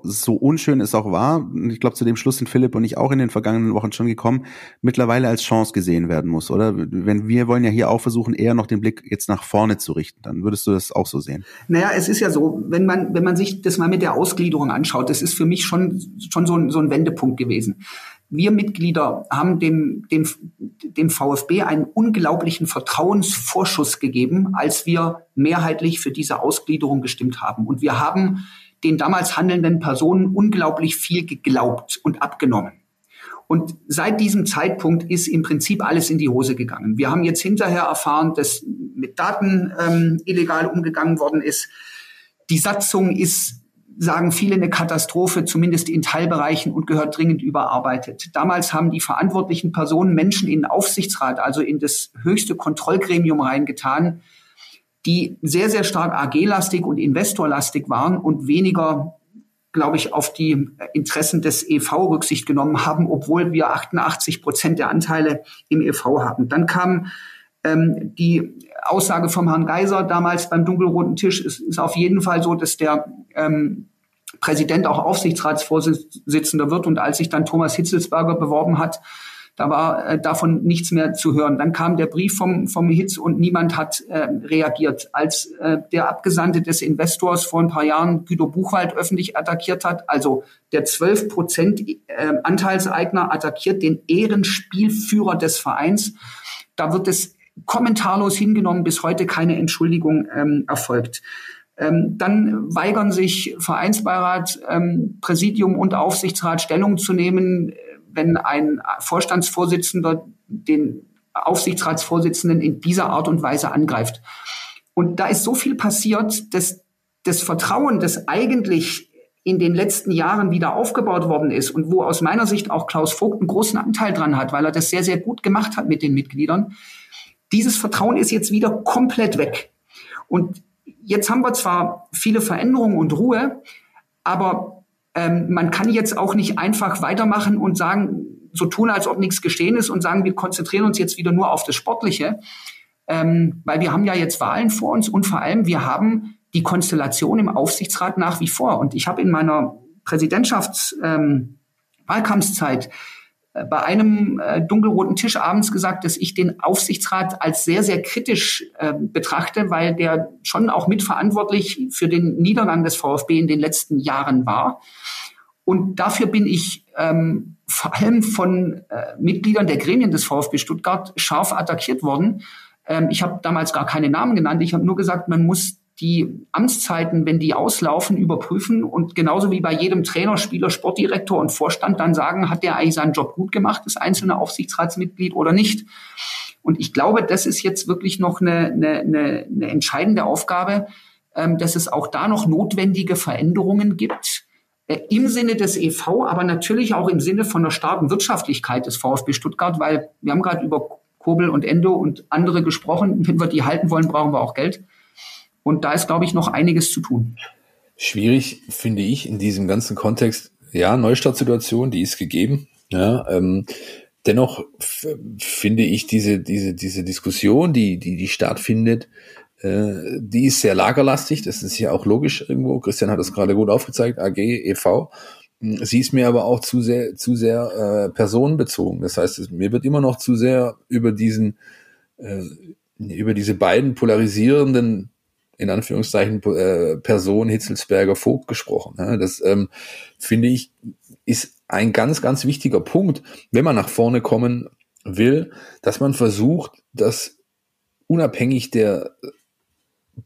so unschön es auch war, ich glaube, zu dem Schluss sind Philipp und ich auch in den vergangenen Wochen schon gekommen, mittlerweile als Chance gesehen werden muss, oder? Wenn wir wollen ja hier auch versuchen, eher noch den Blick jetzt nach vorne zu richten, dann würdest du das auch so sehen? Naja, es ist ja so, wenn man, wenn man sich das mal mit der Ausgliederung anschaut, das ist für mich schon, schon so ein, so ein Wendepunkt gewesen wir Mitglieder haben dem, dem, dem VfB einen unglaublichen Vertrauensvorschuss gegeben, als wir mehrheitlich für diese Ausgliederung gestimmt haben. Und wir haben den damals handelnden Personen unglaublich viel geglaubt und abgenommen. Und seit diesem Zeitpunkt ist im Prinzip alles in die Hose gegangen. Wir haben jetzt hinterher erfahren, dass mit Daten ähm, illegal umgegangen worden ist. Die Satzung ist sagen viele eine Katastrophe, zumindest in Teilbereichen und gehört dringend überarbeitet. Damals haben die verantwortlichen Personen Menschen in den Aufsichtsrat, also in das höchste Kontrollgremium reingetan, die sehr, sehr stark AG-lastig und investorlastig waren und weniger, glaube ich, auf die Interessen des EV Rücksicht genommen haben, obwohl wir 88 Prozent der Anteile im EV haben. Dann kam ähm, die Aussage vom Herrn Geiser damals beim dunkelroten Tisch ist, ist auf jeden Fall so, dass der ähm, Präsident auch Aufsichtsratsvorsitzender wird. Und als sich dann Thomas Hitzelsberger beworben hat, da war äh, davon nichts mehr zu hören. Dann kam der Brief vom, vom Hitz und niemand hat äh, reagiert. Als äh, der Abgesandte des Investors vor ein paar Jahren Guido Buchwald öffentlich attackiert hat, also der 12 Prozent äh, Anteilseigner attackiert den Ehrenspielführer des Vereins, da wird es kommentarlos hingenommen, bis heute keine Entschuldigung ähm, erfolgt. Ähm, dann weigern sich Vereinsbeirat, ähm, Präsidium und Aufsichtsrat Stellung zu nehmen, wenn ein Vorstandsvorsitzender den Aufsichtsratsvorsitzenden in dieser Art und Weise angreift. Und da ist so viel passiert, dass das Vertrauen, das eigentlich in den letzten Jahren wieder aufgebaut worden ist und wo aus meiner Sicht auch Klaus Vogt einen großen Anteil dran hat, weil er das sehr, sehr gut gemacht hat mit den Mitgliedern. Dieses Vertrauen ist jetzt wieder komplett weg. Und jetzt haben wir zwar viele Veränderungen und Ruhe, aber ähm, man kann jetzt auch nicht einfach weitermachen und sagen, so tun, als ob nichts geschehen ist und sagen, wir konzentrieren uns jetzt wieder nur auf das Sportliche, ähm, weil wir haben ja jetzt Wahlen vor uns und vor allem wir haben die Konstellation im Aufsichtsrat nach wie vor. Und ich habe in meiner Präsidentschafts ähm, äh, bei einem äh, dunkelroten Tisch abends gesagt, dass ich den Aufsichtsrat als sehr, sehr kritisch äh, betrachte, weil der schon auch mitverantwortlich für den Niedergang des VfB in den letzten Jahren war. Und dafür bin ich ähm, vor allem von äh, Mitgliedern der Gremien des VfB Stuttgart scharf attackiert worden. Ähm, ich habe damals gar keine Namen genannt. Ich habe nur gesagt, man muss die Amtszeiten, wenn die auslaufen, überprüfen und genauso wie bei jedem Trainer, Spieler, Sportdirektor und Vorstand dann sagen, hat der eigentlich seinen Job gut gemacht, das einzelne Aufsichtsratsmitglied oder nicht. Und ich glaube, das ist jetzt wirklich noch eine, eine, eine, eine entscheidende Aufgabe, ähm, dass es auch da noch notwendige Veränderungen gibt äh, im Sinne des EV, aber natürlich auch im Sinne von der starken Wirtschaftlichkeit des VfB Stuttgart, weil wir haben gerade über Kobel und Endo und andere gesprochen. Wenn wir die halten wollen, brauchen wir auch Geld. Und da ist, glaube ich, noch einiges zu tun. Schwierig finde ich in diesem ganzen Kontext, ja, Neustartsituation, die ist gegeben. Ja, ähm, dennoch finde ich diese, diese, diese Diskussion, die, die, die stattfindet, äh, die ist sehr lagerlastig. Das ist ja auch logisch irgendwo. Christian hat das gerade gut aufgezeigt. AG, EV. Sie ist mir aber auch zu sehr, zu sehr äh, personenbezogen. Das heißt, es, mir wird immer noch zu sehr über diesen, äh, über diese beiden polarisierenden in Anführungszeichen äh, Person Hitzelsberger Vogt gesprochen. Ne? Das ähm, finde ich ist ein ganz, ganz wichtiger Punkt, wenn man nach vorne kommen will, dass man versucht, das unabhängig der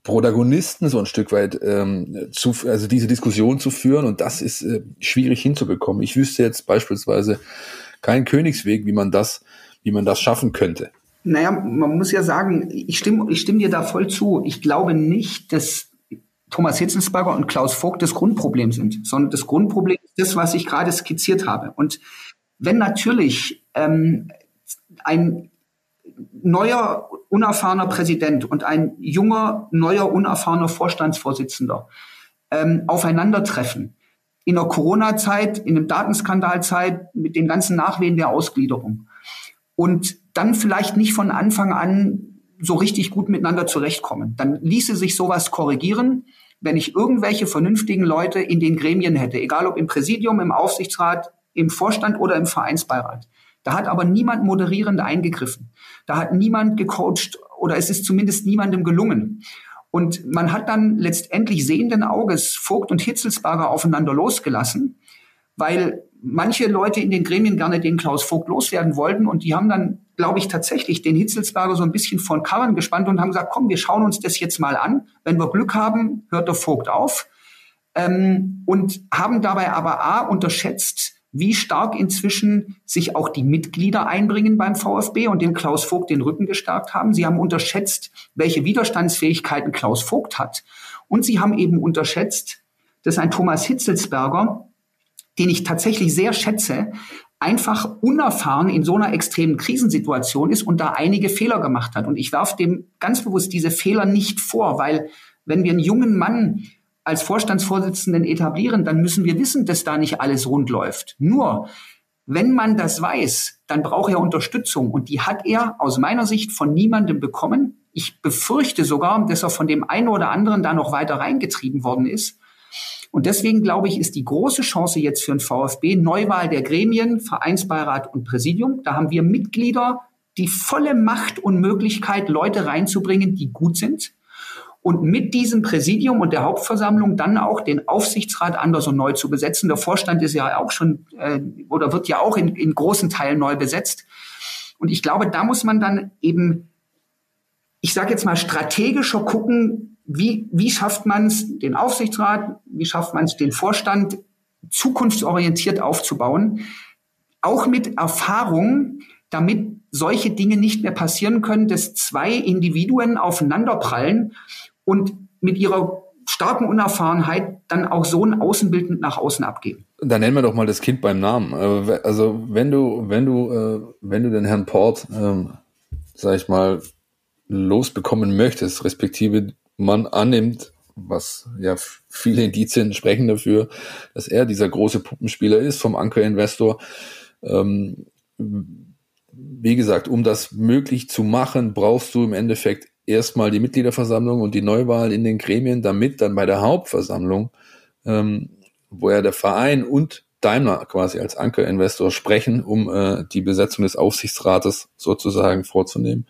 Protagonisten so ein Stück weit ähm, zu, also diese Diskussion zu führen und das ist äh, schwierig hinzubekommen. Ich wüsste jetzt beispielsweise keinen Königsweg, wie man das, wie man das schaffen könnte. Naja, man muss ja sagen, ich stimme, ich stimme dir da voll zu. Ich glaube nicht, dass Thomas Hitzelsberger und Klaus Vogt das Grundproblem sind, sondern das Grundproblem ist das, was ich gerade skizziert habe. Und wenn natürlich ähm, ein neuer, unerfahrener Präsident und ein junger, neuer, unerfahrener Vorstandsvorsitzender ähm, aufeinandertreffen, in der Corona-Zeit, in einem Datenskandalzeit, mit den ganzen Nachwehen der Ausgliederung, und dann vielleicht nicht von Anfang an so richtig gut miteinander zurechtkommen. Dann ließe sich sowas korrigieren, wenn ich irgendwelche vernünftigen Leute in den Gremien hätte, egal ob im Präsidium, im Aufsichtsrat, im Vorstand oder im Vereinsbeirat. Da hat aber niemand moderierend eingegriffen. Da hat niemand gecoacht oder es ist zumindest niemandem gelungen. Und man hat dann letztendlich sehenden Auges Vogt und Hitzelsberger aufeinander losgelassen, weil manche Leute in den Gremien gerne den Klaus Vogt loswerden wollten und die haben dann, glaube ich, tatsächlich den Hitzelsberger so ein bisschen von Karren gespannt und haben gesagt, komm, wir schauen uns das jetzt mal an. Wenn wir Glück haben, hört der Vogt auf. Ähm, und haben dabei aber A unterschätzt, wie stark inzwischen sich auch die Mitglieder einbringen beim VfB und dem Klaus Vogt den Rücken gestärkt haben. Sie haben unterschätzt, welche Widerstandsfähigkeiten Klaus Vogt hat. Und sie haben eben unterschätzt, dass ein Thomas Hitzelsberger den ich tatsächlich sehr schätze, einfach unerfahren in so einer extremen Krisensituation ist und da einige Fehler gemacht hat. Und ich werfe dem ganz bewusst diese Fehler nicht vor, weil wenn wir einen jungen Mann als Vorstandsvorsitzenden etablieren, dann müssen wir wissen, dass da nicht alles rund läuft. Nur, wenn man das weiß, dann braucht er Unterstützung und die hat er aus meiner Sicht von niemandem bekommen. Ich befürchte sogar, dass er von dem einen oder anderen da noch weiter reingetrieben worden ist. Und deswegen glaube ich, ist die große Chance jetzt für den VfB Neuwahl der Gremien, Vereinsbeirat und Präsidium. Da haben wir Mitglieder, die volle Macht und Möglichkeit, Leute reinzubringen, die gut sind. Und mit diesem Präsidium und der Hauptversammlung dann auch den Aufsichtsrat anders und neu zu besetzen. Der Vorstand ist ja auch schon äh, oder wird ja auch in, in großen Teilen neu besetzt. Und ich glaube, da muss man dann eben, ich sage jetzt mal, strategischer gucken, wie, wie schafft man es, den Aufsichtsrat, wie schafft man es, den Vorstand zukunftsorientiert aufzubauen, auch mit Erfahrung, damit solche Dinge nicht mehr passieren können, dass zwei Individuen aufeinanderprallen und mit ihrer starken Unerfahrenheit dann auch so ein Außenbild nach außen abgeben. Dann nennen wir doch mal das Kind beim Namen. Äh, also wenn du, wenn du, äh, wenn du den Herrn Port, ähm, sag ich mal, losbekommen möchtest, respektive man annimmt, was ja viele Indizien sprechen dafür, dass er dieser große Puppenspieler ist vom Anker-Investor. Ähm, wie gesagt, um das möglich zu machen, brauchst du im Endeffekt erstmal die Mitgliederversammlung und die Neuwahl in den Gremien, damit dann bei der Hauptversammlung, ähm, wo ja der Verein und Daimler quasi als Ankerinvestor sprechen, um äh, die Besetzung des Aufsichtsrates sozusagen vorzunehmen.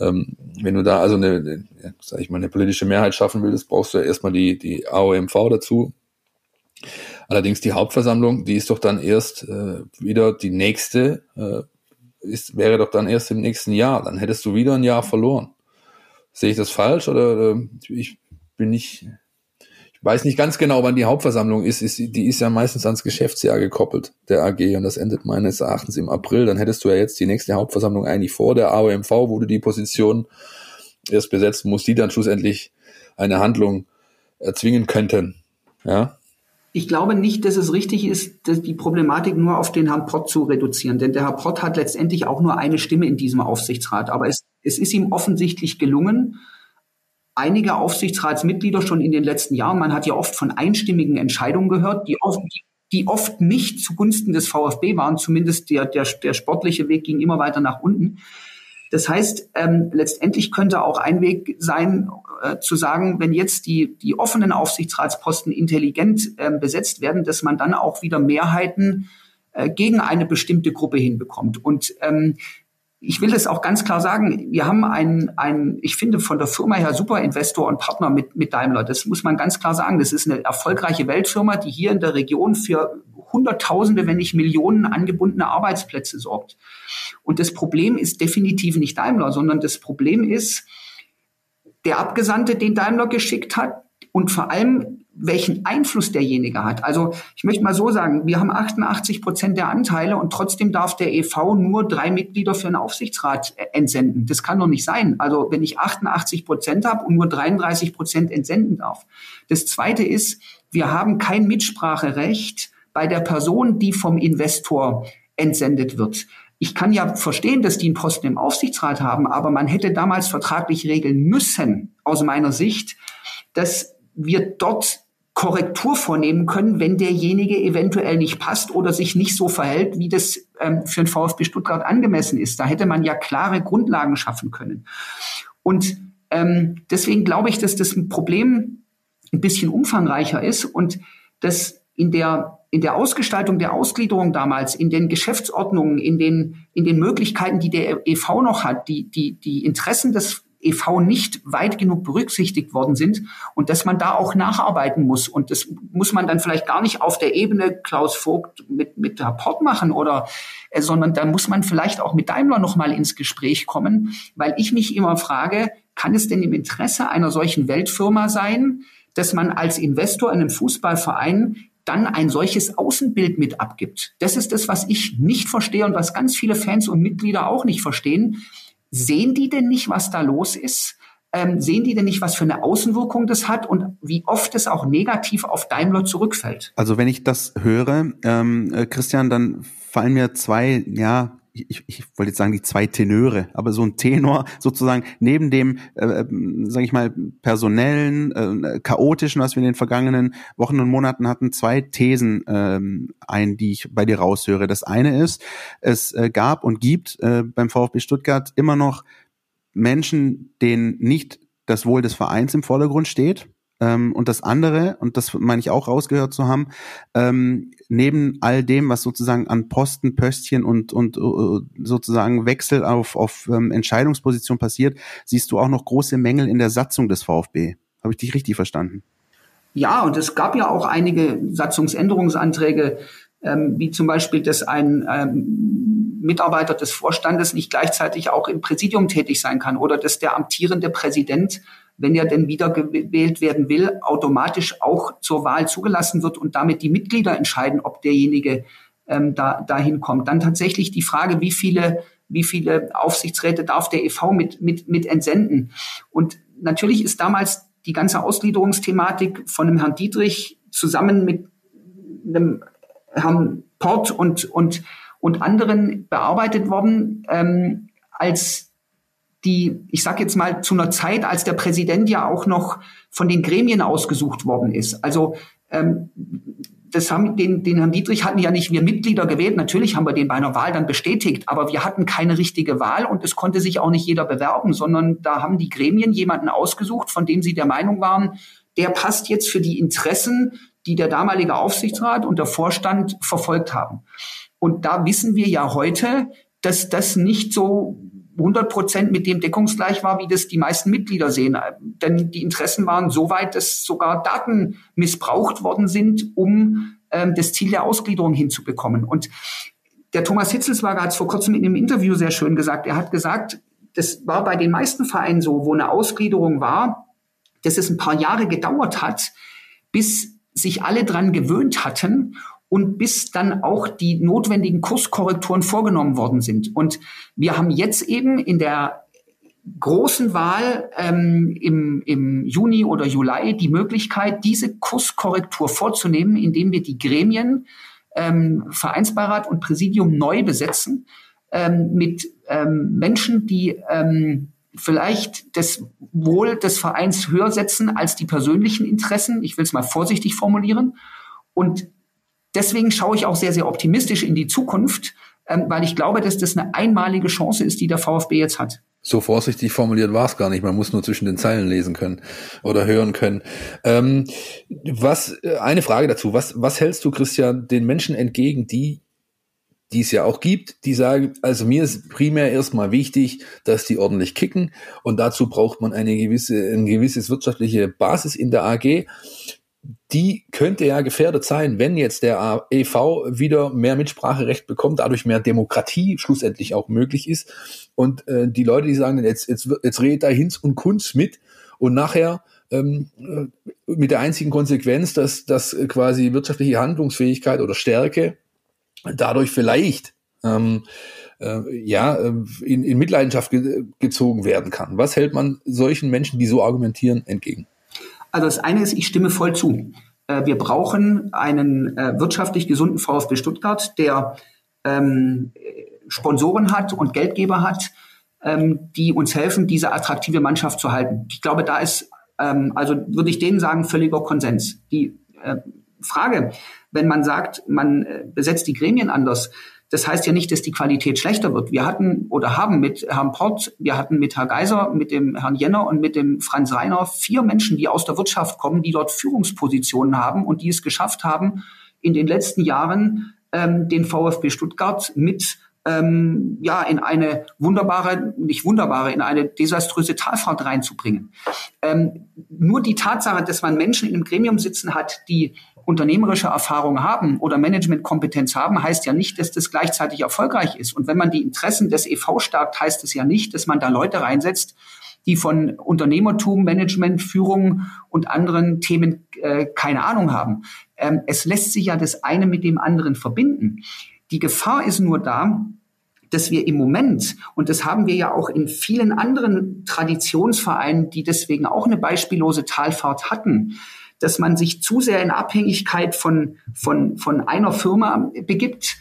Ähm, wenn du da also eine, sag ich mal, eine politische Mehrheit schaffen willst, brauchst du ja erstmal die, die AOMV dazu. Allerdings die Hauptversammlung, die ist doch dann erst äh, wieder die nächste, äh, ist, wäre doch dann erst im nächsten Jahr. Dann hättest du wieder ein Jahr verloren. Sehe ich das falsch oder äh, ich bin nicht, ich weiß nicht ganz genau, wann die Hauptversammlung ist. ist. Die ist ja meistens ans Geschäftsjahr gekoppelt, der AG, und das endet meines Erachtens im April. Dann hättest du ja jetzt die nächste Hauptversammlung eigentlich vor der AOMV, wo du die Position erst besetzen musst, die dann schlussendlich eine Handlung erzwingen könnten. Ja. Ich glaube nicht, dass es richtig ist, die Problematik nur auf den Herrn Pott zu reduzieren, denn der Herr Pott hat letztendlich auch nur eine Stimme in diesem Aufsichtsrat. Aber es, es ist ihm offensichtlich gelungen, einige Aufsichtsratsmitglieder schon in den letzten Jahren, man hat ja oft von einstimmigen Entscheidungen gehört, die oft, die oft nicht zugunsten des VfB waren, zumindest der, der, der sportliche Weg ging immer weiter nach unten. Das heißt, ähm, letztendlich könnte auch ein Weg sein, äh, zu sagen, wenn jetzt die, die offenen Aufsichtsratsposten intelligent äh, besetzt werden, dass man dann auch wieder Mehrheiten äh, gegen eine bestimmte Gruppe hinbekommt. Und ähm, ich will es auch ganz klar sagen, wir haben einen, einen, ich finde von der Firma her super Investor und Partner mit, mit Daimler. Das muss man ganz klar sagen. Das ist eine erfolgreiche Weltfirma, die hier in der Region für Hunderttausende, wenn nicht Millionen angebundene Arbeitsplätze sorgt. Und das Problem ist definitiv nicht Daimler, sondern das Problem ist der Abgesandte, den Daimler geschickt hat und vor allem welchen Einfluss derjenige hat. Also ich möchte mal so sagen, wir haben 88 Prozent der Anteile und trotzdem darf der EV nur drei Mitglieder für einen Aufsichtsrat äh, entsenden. Das kann doch nicht sein. Also wenn ich 88 Prozent habe und nur 33 Prozent entsenden darf. Das Zweite ist, wir haben kein Mitspracherecht bei der Person, die vom Investor entsendet wird. Ich kann ja verstehen, dass die einen Posten im Aufsichtsrat haben, aber man hätte damals vertraglich regeln müssen, aus meiner Sicht, dass wir dort Korrektur vornehmen können, wenn derjenige eventuell nicht passt oder sich nicht so verhält, wie das ähm, für den VfB Stuttgart angemessen ist. Da hätte man ja klare Grundlagen schaffen können. Und ähm, deswegen glaube ich, dass das ein Problem ein bisschen umfangreicher ist und dass in der in der Ausgestaltung der Ausgliederung damals, in den Geschäftsordnungen, in den, in den Möglichkeiten, die der EV noch hat, die, die, die Interessen des EV nicht weit genug berücksichtigt worden sind und dass man da auch nacharbeiten muss. Und das muss man dann vielleicht gar nicht auf der Ebene Klaus Vogt mit, mit Rapport machen oder, äh, sondern da muss man vielleicht auch mit Daimler nochmal ins Gespräch kommen, weil ich mich immer frage, kann es denn im Interesse einer solchen Weltfirma sein, dass man als Investor in einem Fußballverein dann ein solches Außenbild mit abgibt. Das ist das, was ich nicht verstehe und was ganz viele Fans und Mitglieder auch nicht verstehen. Sehen die denn nicht, was da los ist? Ähm, sehen die denn nicht, was für eine Außenwirkung das hat und wie oft es auch negativ auf Daimler zurückfällt? Also wenn ich das höre, ähm, äh, Christian, dann fallen mir zwei, ja, ich, ich wollte jetzt sagen die zwei Tenöre, aber so ein Tenor sozusagen neben dem, äh, äh sage ich mal, personellen, äh, chaotischen, was wir in den vergangenen Wochen und Monaten hatten, zwei Thesen ähm, ein, die ich bei dir raushöre. Das eine ist, es äh, gab und gibt äh, beim VfB Stuttgart immer noch Menschen, denen nicht das Wohl des Vereins im Vordergrund steht, ähm, und das andere, und das meine ich auch rausgehört zu haben, ähm, neben all dem, was sozusagen an Posten, Pöstchen und, und uh, sozusagen Wechsel auf, auf ähm, Entscheidungsposition passiert, siehst du auch noch große Mängel in der Satzung des VfB. Habe ich dich richtig verstanden? Ja, und es gab ja auch einige Satzungsänderungsanträge, ähm, wie zum Beispiel, dass ein ähm, Mitarbeiter des Vorstandes nicht gleichzeitig auch im Präsidium tätig sein kann oder dass der amtierende Präsident wenn er denn wieder gewählt werden will, automatisch auch zur Wahl zugelassen wird und damit die Mitglieder entscheiden, ob derjenige ähm, da dahin kommt. Dann tatsächlich die Frage, wie viele wie viele Aufsichtsräte darf der EV mit mit mit entsenden? Und natürlich ist damals die ganze Ausgliederungsthematik von dem Herrn Dietrich zusammen mit einem Herrn Port und und und anderen bearbeitet worden, ähm, als die, ich sage jetzt mal, zu einer Zeit, als der Präsident ja auch noch von den Gremien ausgesucht worden ist. Also ähm, das haben den, den Herrn Dietrich hatten ja nicht wir Mitglieder gewählt. Natürlich haben wir den bei einer Wahl dann bestätigt, aber wir hatten keine richtige Wahl und es konnte sich auch nicht jeder bewerben, sondern da haben die Gremien jemanden ausgesucht, von dem sie der Meinung waren, der passt jetzt für die Interessen, die der damalige Aufsichtsrat und der Vorstand verfolgt haben. Und da wissen wir ja heute, dass das nicht so 100 Prozent mit dem deckungsgleich war, wie das die meisten Mitglieder sehen. Denn die Interessen waren so weit, dass sogar Daten missbraucht worden sind, um ähm, das Ziel der Ausgliederung hinzubekommen. Und der Thomas Hitzelswager hat es vor kurzem in einem Interview sehr schön gesagt. Er hat gesagt, das war bei den meisten Vereinen so, wo eine Ausgliederung war, dass es ein paar Jahre gedauert hat, bis sich alle dran gewöhnt hatten und bis dann auch die notwendigen Kurskorrekturen vorgenommen worden sind. Und wir haben jetzt eben in der großen Wahl ähm, im, im Juni oder Juli die Möglichkeit, diese Kurskorrektur vorzunehmen, indem wir die Gremien, ähm, Vereinsbeirat und Präsidium neu besetzen ähm, mit ähm, Menschen, die ähm, vielleicht das Wohl des Vereins höher setzen als die persönlichen Interessen. Ich will es mal vorsichtig formulieren. Und deswegen schaue ich auch sehr, sehr optimistisch in die Zukunft, ähm, weil ich glaube, dass das eine einmalige Chance ist, die der VfB jetzt hat. So vorsichtig formuliert war es gar nicht. Man muss nur zwischen den Zeilen lesen können oder hören können. Ähm, was äh, eine Frage dazu: Was was hältst du, Christian, den Menschen entgegen, die die es ja auch gibt, die sagen, also mir ist primär erstmal wichtig, dass die ordentlich kicken und dazu braucht man eine gewisse, ein gewisses wirtschaftliche Basis in der AG die könnte ja gefährdet sein, wenn jetzt der EV wieder mehr Mitspracherecht bekommt, dadurch mehr Demokratie schlussendlich auch möglich ist. Und äh, die Leute, die sagen, jetzt, jetzt, jetzt redet da Hinz und Kunz mit und nachher ähm, äh, mit der einzigen Konsequenz, dass, dass quasi wirtschaftliche Handlungsfähigkeit oder Stärke dadurch vielleicht ähm, äh, ja, äh, in, in Mitleidenschaft ge gezogen werden kann. Was hält man solchen Menschen, die so argumentieren, entgegen? Also das eine ist, ich stimme voll zu. Äh, wir brauchen einen äh, wirtschaftlich gesunden VfB Stuttgart, der ähm, Sponsoren hat und Geldgeber hat, ähm, die uns helfen, diese attraktive Mannschaft zu halten. Ich glaube, da ist, ähm, also würde ich denen sagen, völliger Konsens. Die äh, Frage, wenn man sagt, man äh, besetzt die Gremien anders, das heißt ja nicht, dass die Qualität schlechter wird. Wir hatten oder haben mit Herrn Port, wir hatten mit Herrn Geiser, mit dem Herrn Jenner und mit dem Franz Reiner vier Menschen, die aus der Wirtschaft kommen, die dort Führungspositionen haben und die es geschafft haben, in den letzten Jahren ähm, den VfB Stuttgart mit ähm, ja in eine wunderbare, nicht wunderbare, in eine desaströse Talfahrt reinzubringen. Ähm, nur die Tatsache, dass man Menschen in einem Gremium sitzen hat, die unternehmerische Erfahrung haben oder Managementkompetenz haben, heißt ja nicht, dass das gleichzeitig erfolgreich ist. Und wenn man die Interessen des EV stärkt, heißt es ja nicht, dass man da Leute reinsetzt, die von Unternehmertum, Management, Führung und anderen Themen äh, keine Ahnung haben. Ähm, es lässt sich ja das eine mit dem anderen verbinden. Die Gefahr ist nur da, dass wir im Moment, und das haben wir ja auch in vielen anderen Traditionsvereinen, die deswegen auch eine beispiellose Talfahrt hatten, dass man sich zu sehr in Abhängigkeit von, von, von einer Firma begibt.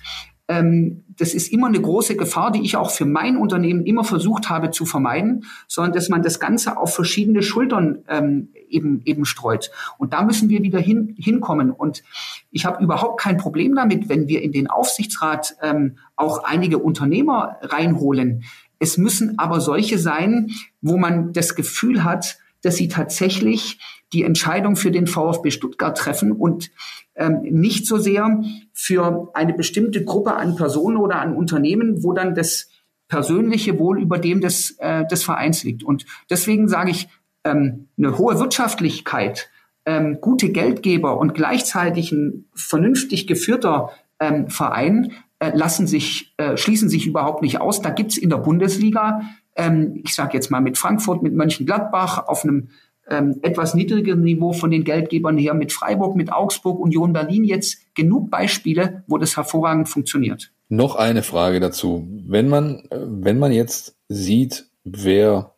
Ähm, das ist immer eine große Gefahr, die ich auch für mein Unternehmen immer versucht habe zu vermeiden, sondern dass man das Ganze auf verschiedene Schultern ähm, eben, eben streut. Und da müssen wir wieder hin, hinkommen. Und ich habe überhaupt kein Problem damit, wenn wir in den Aufsichtsrat ähm, auch einige Unternehmer reinholen. Es müssen aber solche sein, wo man das Gefühl hat, dass sie tatsächlich die Entscheidung für den VfB Stuttgart treffen und ähm, nicht so sehr für eine bestimmte Gruppe an Personen oder an Unternehmen, wo dann das persönliche Wohl über dem des, äh, des Vereins liegt. Und deswegen sage ich, ähm, eine hohe Wirtschaftlichkeit, ähm, gute Geldgeber und gleichzeitig ein vernünftig geführter ähm, Verein äh, lassen sich, äh, schließen sich überhaupt nicht aus. Da gibt's in der Bundesliga ähm, ich sage jetzt mal mit Frankfurt, mit Mönchengladbach auf einem ähm, etwas niedrigeren Niveau von den Geldgebern her mit Freiburg, mit Augsburg, Union Berlin jetzt genug Beispiele, wo das hervorragend funktioniert. Noch eine Frage dazu. Wenn man, wenn man jetzt sieht, wer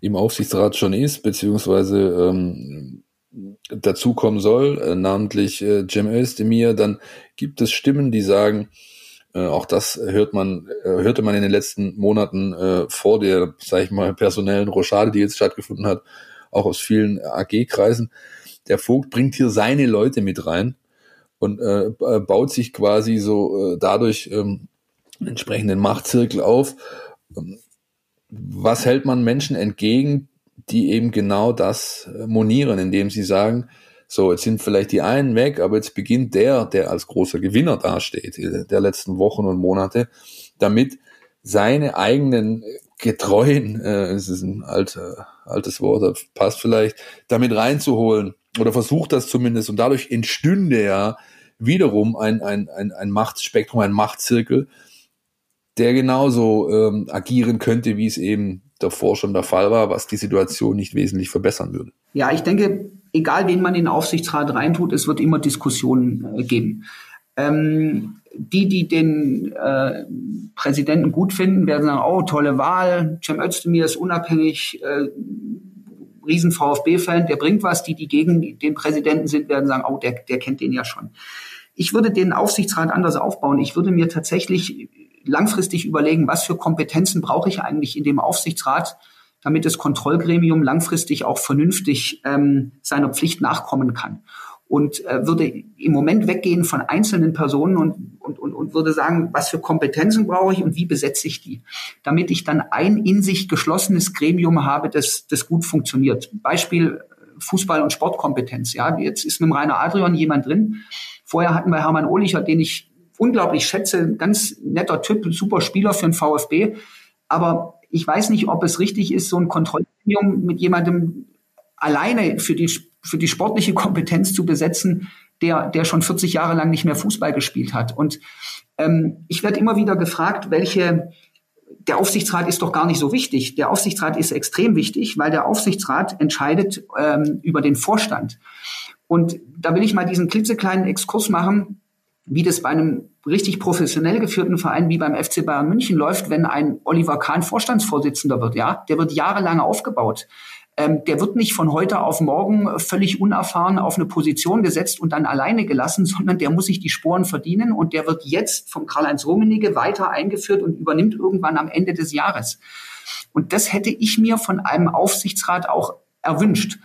im Aufsichtsrat schon ist, beziehungsweise ähm, dazukommen soll, äh, namentlich äh, Cem Özdemir, dann gibt es Stimmen, die sagen, äh, auch das hört man, äh, hörte man in den letzten Monaten äh, vor der, sag ich mal, personellen Rochade, die jetzt stattgefunden hat, auch aus vielen AG-Kreisen. Der Vogt bringt hier seine Leute mit rein und äh, äh, baut sich quasi so äh, dadurch ähm, entsprechenden Machtzirkel auf. Ähm, was hält man Menschen entgegen, die eben genau das monieren, indem sie sagen, so, jetzt sind vielleicht die einen weg, aber jetzt beginnt der, der als großer Gewinner dasteht, äh, der letzten Wochen und Monate, damit seine eigenen Getreuen, äh, es ist ein alter, altes Wort, passt vielleicht, damit reinzuholen oder versucht das zumindest und dadurch entstünde ja wiederum ein, ein, ein, ein Machtspektrum, ein Machtzirkel, der genauso ähm, agieren könnte, wie es eben davor schon der Fall war, was die Situation nicht wesentlich verbessern würde. Ja, ich denke, egal wen man in den Aufsichtsrat reintut, es wird immer Diskussionen äh, geben. Ähm, die, die den äh, Präsidenten gut finden, werden sagen, oh, tolle Wahl, Cem Özdemir ist unabhängig, äh, riesen VfB-Fan, der bringt was. Die, die gegen den Präsidenten sind, werden sagen, oh, der, der kennt den ja schon. Ich würde den Aufsichtsrat anders aufbauen. Ich würde mir tatsächlich langfristig überlegen, was für Kompetenzen brauche ich eigentlich in dem Aufsichtsrat, damit das Kontrollgremium langfristig auch vernünftig ähm, seiner Pflicht nachkommen kann und äh, würde im Moment weggehen von einzelnen Personen und, und, und, und würde sagen, was für Kompetenzen brauche ich und wie besetze ich die, damit ich dann ein in sich geschlossenes Gremium habe, das, das gut funktioniert. Beispiel äh, Fußball- und Sportkompetenz. Ja, jetzt ist mit dem Rainer Adrian jemand drin. Vorher hatten wir Hermann Ohlicher, den ich unglaublich schätze, ganz netter Typ, super Spieler für den VfB. Aber ich weiß nicht, ob es richtig ist, so ein Kontrollgremium mit jemandem alleine für die für die sportliche Kompetenz zu besetzen, der, der schon 40 Jahre lang nicht mehr Fußball gespielt hat. Und ähm, ich werde immer wieder gefragt, welche, der Aufsichtsrat ist doch gar nicht so wichtig. Der Aufsichtsrat ist extrem wichtig, weil der Aufsichtsrat entscheidet ähm, über den Vorstand. Und da will ich mal diesen klitzekleinen Exkurs machen, wie das bei einem richtig professionell geführten Verein wie beim FC Bayern München läuft, wenn ein Oliver Kahn Vorstandsvorsitzender wird. Ja, der wird jahrelang aufgebaut ähm, der wird nicht von heute auf morgen völlig unerfahren auf eine Position gesetzt und dann alleine gelassen, sondern der muss sich die Sporen verdienen und der wird jetzt vom Karl-Heinz Rummenigge weiter eingeführt und übernimmt irgendwann am Ende des Jahres. Und das hätte ich mir von einem Aufsichtsrat auch erwünscht.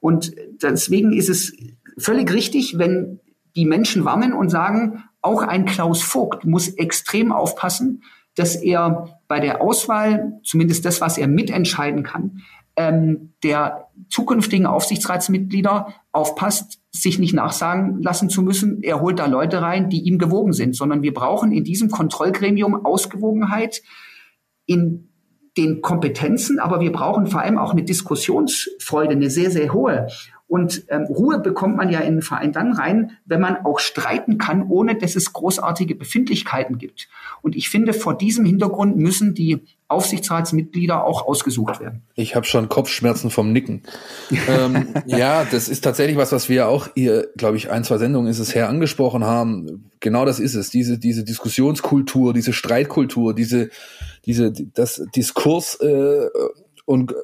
Und deswegen ist es völlig richtig, wenn die Menschen warnen und sagen, auch ein Klaus Vogt muss extrem aufpassen, dass er bei der Auswahl, zumindest das, was er mitentscheiden kann, ähm, der zukünftigen Aufsichtsratsmitglieder aufpasst, sich nicht nachsagen lassen zu müssen, er holt da Leute rein, die ihm gewogen sind, sondern wir brauchen in diesem Kontrollgremium Ausgewogenheit in den Kompetenzen, aber wir brauchen vor allem auch eine Diskussionsfreude, eine sehr, sehr hohe. Und ähm, Ruhe bekommt man ja in den Verein dann rein, wenn man auch streiten kann, ohne dass es großartige Befindlichkeiten gibt. Und ich finde, vor diesem Hintergrund müssen die Aufsichtsratsmitglieder auch ausgesucht werden. Ich habe schon Kopfschmerzen vom Nicken. ähm, ja, das ist tatsächlich was, was wir auch hier, glaube ich, ein, zwei Sendungen ist es her angesprochen haben. Genau das ist es. Diese, diese Diskussionskultur, diese Streitkultur, diese, diese, das Diskurs äh, und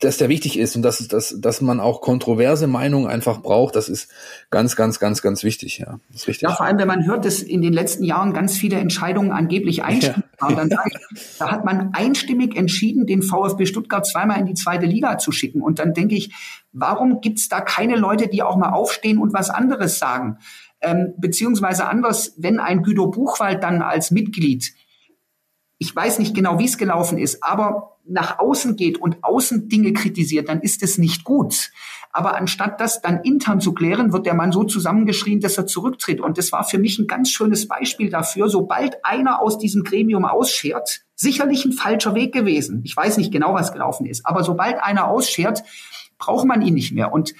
dass der wichtig ist und dass, dass, dass man auch kontroverse Meinungen einfach braucht, das ist ganz, ganz, ganz, ganz wichtig. Ja, das ist richtig. Ja, vor allem, wenn man hört, dass in den letzten Jahren ganz viele Entscheidungen angeblich einstimmig ja. waren, dann sage ich, da hat man einstimmig entschieden, den VfB Stuttgart zweimal in die zweite Liga zu schicken. Und dann denke ich, warum gibt's da keine Leute, die auch mal aufstehen und was anderes sagen? Ähm, beziehungsweise anders, wenn ein Güter Buchwald dann als Mitglied ich weiß nicht genau, wie es gelaufen ist, aber nach außen geht und außen Dinge kritisiert, dann ist es nicht gut. Aber anstatt das dann intern zu klären, wird der Mann so zusammengeschrien, dass er zurücktritt. Und das war für mich ein ganz schönes Beispiel dafür. Sobald einer aus diesem Gremium ausschert, sicherlich ein falscher Weg gewesen. Ich weiß nicht genau, was gelaufen ist. Aber sobald einer ausschert, braucht man ihn nicht mehr. Und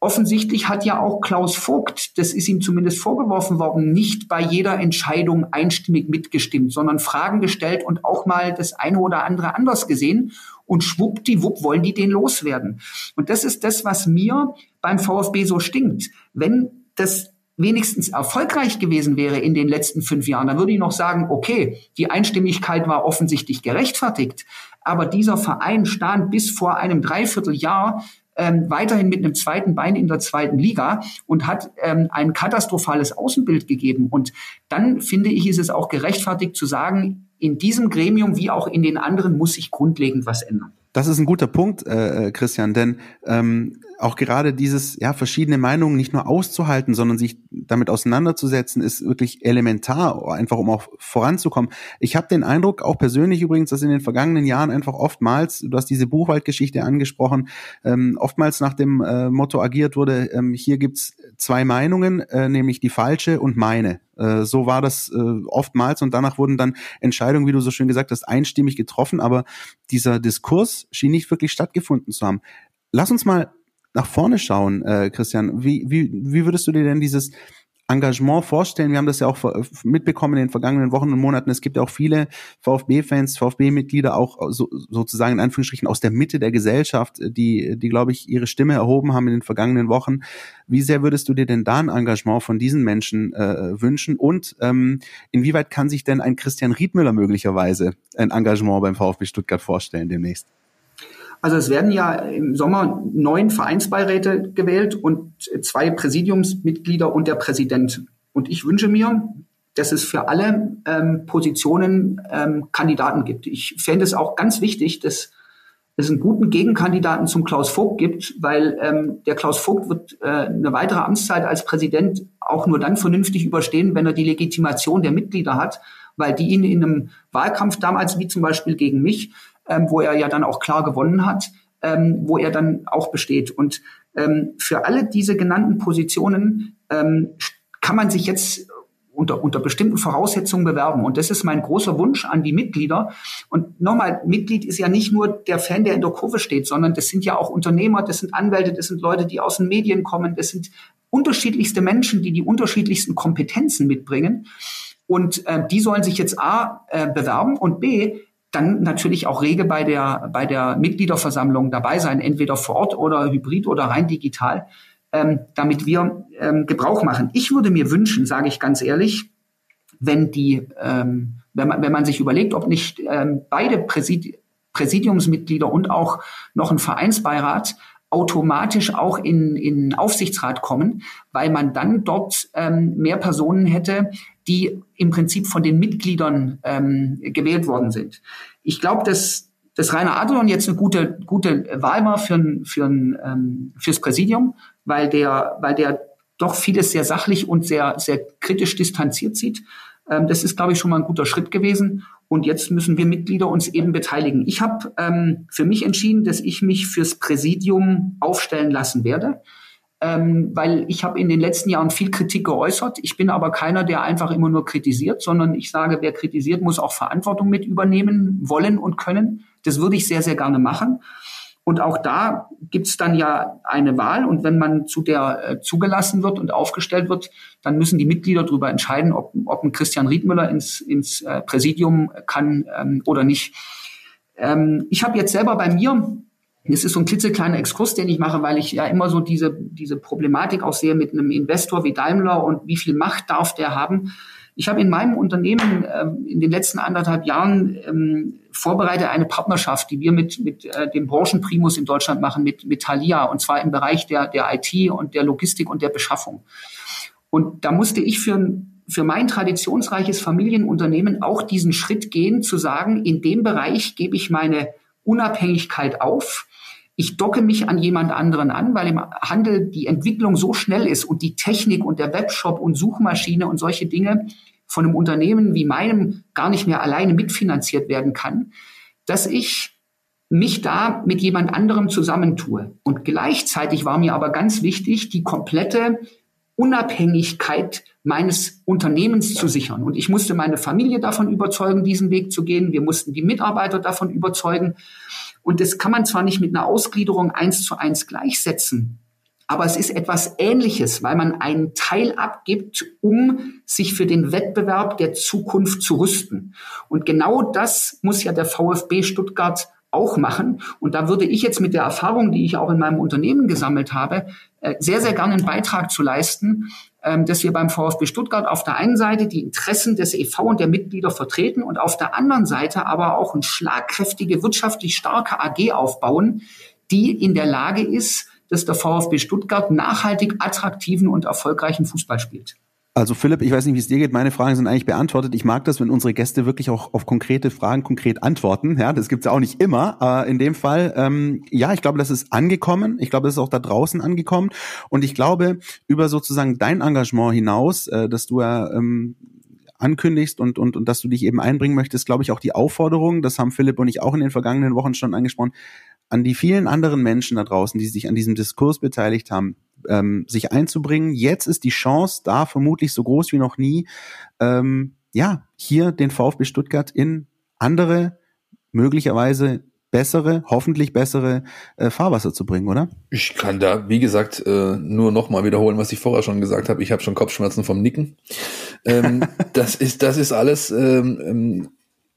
Offensichtlich hat ja auch Klaus Vogt, das ist ihm zumindest vorgeworfen worden, nicht bei jeder Entscheidung einstimmig mitgestimmt, sondern Fragen gestellt und auch mal das eine oder andere anders gesehen. und schwuppdiwupp wollen die den loswerden. Und das ist das, was mir beim VfB so stinkt. Wenn das wenigstens erfolgreich gewesen wäre in den letzten fünf Jahren, dann würde ich noch sagen, okay, die Einstimmigkeit war offensichtlich gerechtfertigt. Aber dieser Verein stand bis vor einem Dreivierteljahr ähm, weiterhin mit einem zweiten Bein in der zweiten Liga und hat ähm, ein katastrophales Außenbild gegeben. Und dann finde ich, ist es auch gerechtfertigt zu sagen, in diesem Gremium wie auch in den anderen muss sich grundlegend was ändern. Das ist ein guter Punkt, äh, Christian, denn ähm, auch gerade dieses, ja, verschiedene Meinungen nicht nur auszuhalten, sondern sich damit auseinanderzusetzen, ist wirklich elementar, einfach um auch voranzukommen. Ich habe den Eindruck, auch persönlich übrigens, dass in den vergangenen Jahren einfach oftmals, du hast diese Buchwaldgeschichte angesprochen, ähm, oftmals nach dem äh, Motto agiert wurde, ähm, hier gibt's zwei Meinungen, äh, nämlich die falsche und meine. Äh, so war das äh, oftmals und danach wurden dann Entscheidungen, wie du so schön gesagt hast, einstimmig getroffen, aber dieser Diskurs schien nicht wirklich stattgefunden zu haben. Lass uns mal nach vorne schauen, äh, Christian. Wie, wie, wie würdest du dir denn dieses Engagement vorstellen? Wir haben das ja auch mitbekommen in den vergangenen Wochen und Monaten. Es gibt ja auch viele VfB-Fans, VfB-Mitglieder auch so, sozusagen in Anführungsstrichen aus der Mitte der Gesellschaft, die, die, glaube ich, ihre Stimme erhoben haben in den vergangenen Wochen. Wie sehr würdest du dir denn da ein Engagement von diesen Menschen äh, wünschen? Und ähm, inwieweit kann sich denn ein Christian Riedmüller möglicherweise ein Engagement beim VfB Stuttgart vorstellen demnächst? Also es werden ja im Sommer neun Vereinsbeiräte gewählt und zwei Präsidiumsmitglieder und der Präsident. Und ich wünsche mir, dass es für alle ähm, Positionen ähm, Kandidaten gibt. Ich fände es auch ganz wichtig, dass es einen guten Gegenkandidaten zum Klaus Vogt gibt, weil ähm, der Klaus Vogt wird äh, eine weitere Amtszeit als Präsident auch nur dann vernünftig überstehen, wenn er die Legitimation der Mitglieder hat, weil die ihn in einem Wahlkampf damals, wie zum Beispiel gegen mich, ähm, wo er ja dann auch klar gewonnen hat, ähm, wo er dann auch besteht. Und ähm, für alle diese genannten Positionen ähm, kann man sich jetzt unter, unter bestimmten Voraussetzungen bewerben. Und das ist mein großer Wunsch an die Mitglieder. Und nochmal, Mitglied ist ja nicht nur der Fan, der in der Kurve steht, sondern das sind ja auch Unternehmer, das sind Anwälte, das sind Leute, die aus den Medien kommen, das sind unterschiedlichste Menschen, die die unterschiedlichsten Kompetenzen mitbringen. Und äh, die sollen sich jetzt A äh, bewerben und B dann natürlich auch rege bei der, bei der Mitgliederversammlung dabei sein, entweder vor Ort oder hybrid oder rein digital, ähm, damit wir ähm, Gebrauch machen. Ich würde mir wünschen, sage ich ganz ehrlich, wenn die, ähm, wenn man, wenn man sich überlegt, ob nicht ähm, beide Präsid Präsidiumsmitglieder und auch noch ein Vereinsbeirat automatisch auch in, in Aufsichtsrat kommen, weil man dann dort ähm, mehr Personen hätte, die im Prinzip von den Mitgliedern ähm, gewählt worden sind. Ich glaube, dass, dass Rainer Adelon jetzt eine gute, gute Wahl war für, für ähm, fürs Präsidium, weil der, weil der doch vieles sehr sachlich und sehr, sehr kritisch distanziert sieht. Ähm, das ist, glaube ich, schon mal ein guter Schritt gewesen. Und jetzt müssen wir Mitglieder uns eben beteiligen. Ich habe ähm, für mich entschieden, dass ich mich fürs Präsidium aufstellen lassen werde ähm, weil ich habe in den letzten Jahren viel Kritik geäußert. Ich bin aber keiner, der einfach immer nur kritisiert, sondern ich sage, wer kritisiert, muss auch Verantwortung mit übernehmen, wollen und können. Das würde ich sehr, sehr gerne machen. Und auch da gibt's dann ja eine Wahl. Und wenn man zu der äh, zugelassen wird und aufgestellt wird, dann müssen die Mitglieder darüber entscheiden, ob, ob ein Christian Riedmüller ins, ins äh, Präsidium kann ähm, oder nicht. Ähm, ich habe jetzt selber bei mir das ist so ein klitzekleiner Exkurs, den ich mache, weil ich ja immer so diese, diese Problematik auch sehe mit einem Investor wie Daimler und wie viel Macht darf der haben. Ich habe in meinem Unternehmen ähm, in den letzten anderthalb Jahren ähm, vorbereitet eine Partnerschaft, die wir mit, mit äh, dem Branchenprimus in Deutschland machen, mit, mit Thalia, und zwar im Bereich der, der IT und der Logistik und der Beschaffung. Und da musste ich für, für mein traditionsreiches Familienunternehmen auch diesen Schritt gehen, zu sagen, in dem Bereich gebe ich meine Unabhängigkeit auf ich docke mich an jemand anderen an, weil im Handel die Entwicklung so schnell ist und die Technik und der Webshop und Suchmaschine und solche Dinge von einem Unternehmen wie meinem gar nicht mehr alleine mitfinanziert werden kann, dass ich mich da mit jemand anderem zusammentue. Und gleichzeitig war mir aber ganz wichtig, die komplette Unabhängigkeit meines Unternehmens zu sichern. Und ich musste meine Familie davon überzeugen, diesen Weg zu gehen. Wir mussten die Mitarbeiter davon überzeugen. Und das kann man zwar nicht mit einer Ausgliederung eins zu eins gleichsetzen, aber es ist etwas Ähnliches, weil man einen Teil abgibt, um sich für den Wettbewerb der Zukunft zu rüsten. Und genau das muss ja der VfB Stuttgart auch machen. Und da würde ich jetzt mit der Erfahrung, die ich auch in meinem Unternehmen gesammelt habe, äh, sehr, sehr gerne einen Beitrag zu leisten, dass wir beim VfB Stuttgart auf der einen Seite die Interessen des EV und der Mitglieder vertreten und auf der anderen Seite aber auch eine schlagkräftige, wirtschaftlich starke AG aufbauen, die in der Lage ist, dass der VfB Stuttgart nachhaltig attraktiven und erfolgreichen Fußball spielt. Also Philipp, ich weiß nicht, wie es dir geht. Meine Fragen sind eigentlich beantwortet. Ich mag das, wenn unsere Gäste wirklich auch auf konkrete Fragen konkret antworten. Ja, das gibt's ja auch nicht immer. Aber in dem Fall, ähm, ja, ich glaube, das ist angekommen. Ich glaube, das ist auch da draußen angekommen. Und ich glaube, über sozusagen dein Engagement hinaus, äh, dass du ja ähm, ankündigst und, und, und dass du dich eben einbringen möchtest, glaube ich, auch die Aufforderung, das haben Philipp und ich auch in den vergangenen Wochen schon angesprochen, an die vielen anderen Menschen da draußen, die sich an diesem Diskurs beteiligt haben, ähm, sich einzubringen. Jetzt ist die Chance da vermutlich so groß wie noch nie, ähm, ja, hier den VfB Stuttgart in andere, möglicherweise bessere, hoffentlich bessere äh, Fahrwasser zu bringen, oder? Ich kann da, wie gesagt, äh, nur nochmal wiederholen, was ich vorher schon gesagt habe. Ich habe schon Kopfschmerzen vom Nicken. Ähm, das ist, das ist alles ähm, ähm,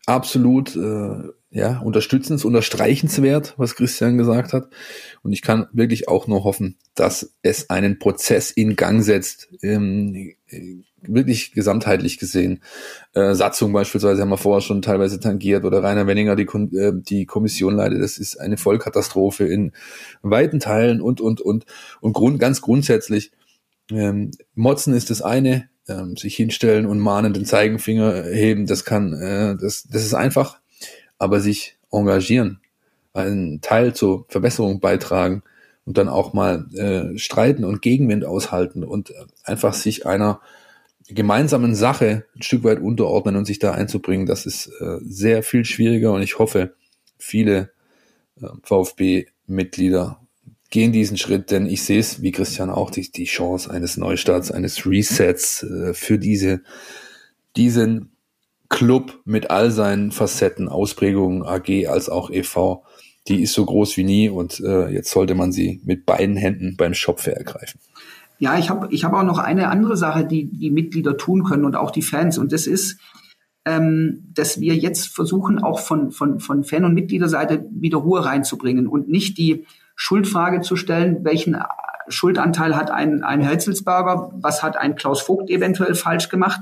absolut äh, ja, unterstützens, unterstreichenswert, was Christian gesagt hat. Und ich kann wirklich auch nur hoffen, dass es einen Prozess in Gang setzt, ähm, wirklich gesamtheitlich gesehen. Äh, Satzung beispielsweise haben wir vorher schon teilweise tangiert oder Rainer Wenninger die, äh, die Kommission leitet. Das ist eine Vollkatastrophe in weiten Teilen und, und, und. Und Grund, ganz grundsätzlich, ähm, Motzen ist das eine, ähm, sich hinstellen und mahnen den Zeigenfinger heben, das kann, äh, das, das ist einfach aber sich engagieren, einen Teil zur Verbesserung beitragen und dann auch mal äh, streiten und Gegenwind aushalten und einfach sich einer gemeinsamen Sache ein Stück weit unterordnen und sich da einzubringen, das ist äh, sehr viel schwieriger und ich hoffe, viele äh, VfB-Mitglieder gehen diesen Schritt, denn ich sehe es, wie Christian auch, die, die Chance eines Neustarts, eines Resets äh, für diese, diesen Club mit all seinen Facetten, Ausprägungen, AG als auch EV, die ist so groß wie nie und äh, jetzt sollte man sie mit beiden Händen beim Schopfe ergreifen. Ja, ich habe ich hab auch noch eine andere Sache, die die Mitglieder tun können und auch die Fans. Und das ist, ähm, dass wir jetzt versuchen, auch von, von, von Fan- und Mitgliederseite wieder Ruhe reinzubringen und nicht die Schuldfrage zu stellen, welchen Schuldanteil hat ein, ein Herzelsberger, was hat ein Klaus Vogt eventuell falsch gemacht,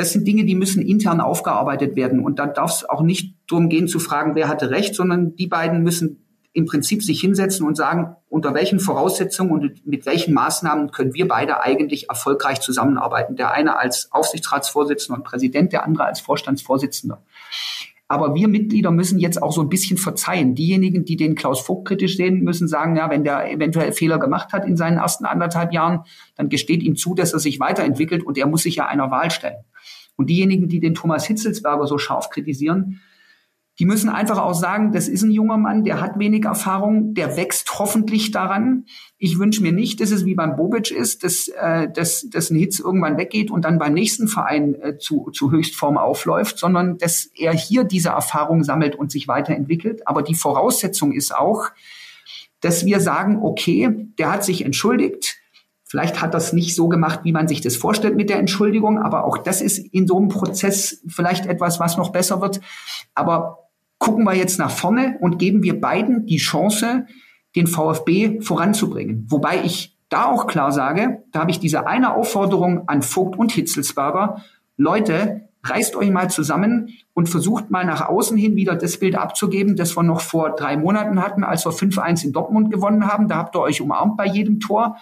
das sind Dinge, die müssen intern aufgearbeitet werden. Und da darf es auch nicht darum gehen zu fragen, wer hatte recht, sondern die beiden müssen im Prinzip sich hinsetzen und sagen, unter welchen Voraussetzungen und mit welchen Maßnahmen können wir beide eigentlich erfolgreich zusammenarbeiten. Der eine als Aufsichtsratsvorsitzender und Präsident, der andere als Vorstandsvorsitzender. Aber wir Mitglieder müssen jetzt auch so ein bisschen verzeihen. Diejenigen, die den Klaus Vogt kritisch sehen, müssen sagen, ja, wenn der eventuell Fehler gemacht hat in seinen ersten anderthalb Jahren, dann gesteht ihm zu, dass er sich weiterentwickelt und er muss sich ja einer Wahl stellen. Und diejenigen, die den Thomas Hitzelsberger so scharf kritisieren, die müssen einfach auch sagen, das ist ein junger Mann, der hat wenig Erfahrung, der wächst hoffentlich daran. Ich wünsche mir nicht, dass es wie beim Bobic ist, dass, äh, dass, dass ein Hitz irgendwann weggeht und dann beim nächsten Verein äh, zu, zu Höchstform aufläuft, sondern dass er hier diese Erfahrung sammelt und sich weiterentwickelt. Aber die Voraussetzung ist auch, dass wir sagen, okay, der hat sich entschuldigt, Vielleicht hat das nicht so gemacht, wie man sich das vorstellt mit der Entschuldigung, aber auch das ist in so einem Prozess vielleicht etwas, was noch besser wird. Aber gucken wir jetzt nach vorne und geben wir beiden die Chance, den VfB voranzubringen. Wobei ich da auch klar sage, da habe ich diese eine Aufforderung an Vogt und Hitzelsberger, Leute, reißt euch mal zusammen und versucht mal nach außen hin wieder das Bild abzugeben, das wir noch vor drei Monaten hatten, als wir 5-1 in Dortmund gewonnen haben. Da habt ihr euch umarmt bei jedem Tor.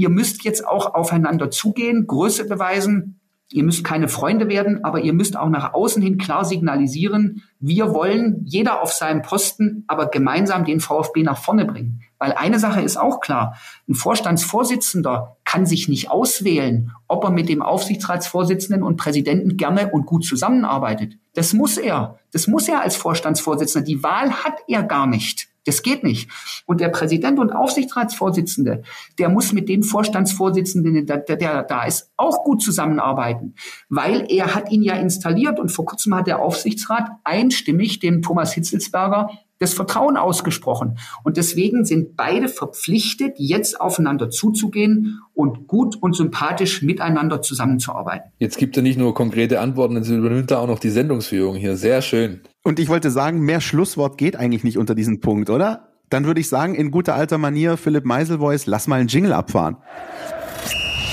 Ihr müsst jetzt auch aufeinander zugehen, Größe beweisen. Ihr müsst keine Freunde werden, aber ihr müsst auch nach außen hin klar signalisieren, wir wollen jeder auf seinem Posten, aber gemeinsam den VfB nach vorne bringen. Weil eine Sache ist auch klar, ein Vorstandsvorsitzender kann sich nicht auswählen, ob er mit dem Aufsichtsratsvorsitzenden und Präsidenten gerne und gut zusammenarbeitet. Das muss er. Das muss er als Vorstandsvorsitzender. Die Wahl hat er gar nicht. Das geht nicht. Und der Präsident und Aufsichtsratsvorsitzende, der muss mit dem Vorstandsvorsitzenden, der, der, da ist, auch gut zusammenarbeiten, weil er hat ihn ja installiert und vor kurzem hat der Aufsichtsrat einstimmig dem Thomas Hitzelsberger das Vertrauen ausgesprochen. Und deswegen sind beide verpflichtet, jetzt aufeinander zuzugehen und gut und sympathisch miteinander zusammenzuarbeiten. Jetzt gibt er nicht nur konkrete Antworten, sondern übernimmt er auch noch die Sendungsführung hier. Sehr schön. Und ich wollte sagen, mehr Schlusswort geht eigentlich nicht unter diesen Punkt, oder? Dann würde ich sagen, in guter alter Manier, Philipp Meiselvoice, lass mal einen Jingle abfahren.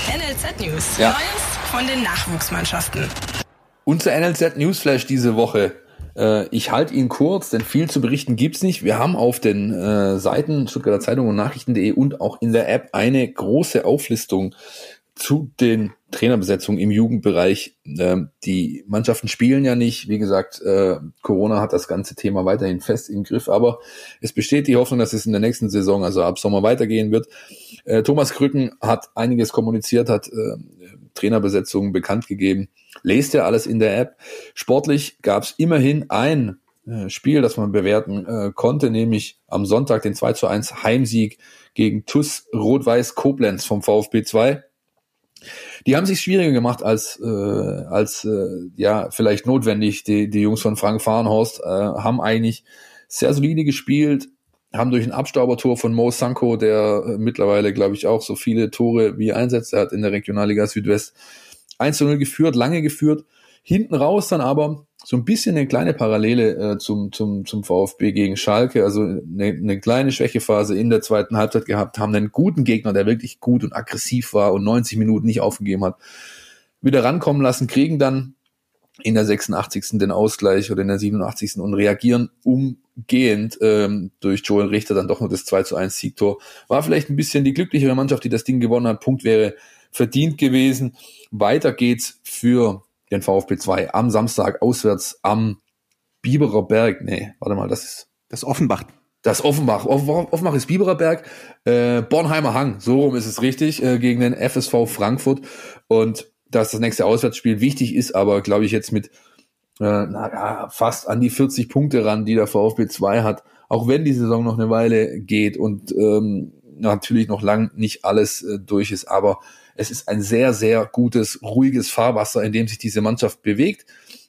NLZ News. Ja. Neues von den Nachwuchsmannschaften. Unser NLZ Newsflash diese Woche. Äh, ich halte ihn kurz, denn viel zu berichten gibt's nicht. Wir haben auf den äh, Seiten Stuttgarter Zeitung und Nachrichten.de und auch in der App eine große Auflistung zu den Trainerbesetzungen im Jugendbereich. Ähm, die Mannschaften spielen ja nicht. Wie gesagt, äh, Corona hat das ganze Thema weiterhin fest im Griff, aber es besteht die Hoffnung, dass es in der nächsten Saison, also ab Sommer, weitergehen wird. Äh, Thomas Krücken hat einiges kommuniziert, hat äh, Trainerbesetzungen bekannt gegeben. Lest ja alles in der App. Sportlich gab es immerhin ein äh, Spiel, das man bewerten äh, konnte, nämlich am Sonntag den 2 zu 1 Heimsieg gegen TUS Rot-Weiß Koblenz vom VfB 2. Die haben sich schwieriger gemacht als äh, als äh, ja vielleicht notwendig. Die die Jungs von Frank Fahrenhorst äh, haben eigentlich sehr solide gespielt, haben durch ein Abstaubertor von Mo Sanko, der äh, mittlerweile glaube ich auch so viele Tore wie einsetzt, er hat in der Regionalliga Südwest 1 zu 0 geführt, lange geführt. Hinten raus dann aber so ein bisschen eine kleine Parallele äh, zum, zum, zum VfB gegen Schalke, also eine, eine kleine Schwächephase in der zweiten Halbzeit gehabt, haben einen guten Gegner, der wirklich gut und aggressiv war und 90 Minuten nicht aufgegeben hat, wieder rankommen lassen, kriegen dann in der 86. den Ausgleich oder in der 87. und reagieren umgehend ähm, durch Joel Richter dann doch noch das 2 zu 1 Siegtor. War vielleicht ein bisschen die glücklichere Mannschaft, die das Ding gewonnen hat. Punkt wäre verdient gewesen. Weiter geht's für den VfB 2 am Samstag auswärts am Biberer Berg. Nee, warte mal, das ist. Das Offenbach. Das Offenbach. Offenbach ist Biberer Berg. Äh, Bornheimer Hang, so rum ist es richtig, äh, gegen den FSV Frankfurt. Und dass das nächste Auswärtsspiel wichtig ist, aber glaube ich jetzt mit äh, na, fast an die 40 Punkte ran, die der VfB 2 hat, auch wenn die Saison noch eine Weile geht und ähm, natürlich noch lang nicht alles äh, durch ist, aber es ist ein sehr, sehr gutes, ruhiges Fahrwasser, in dem sich diese Mannschaft bewegt,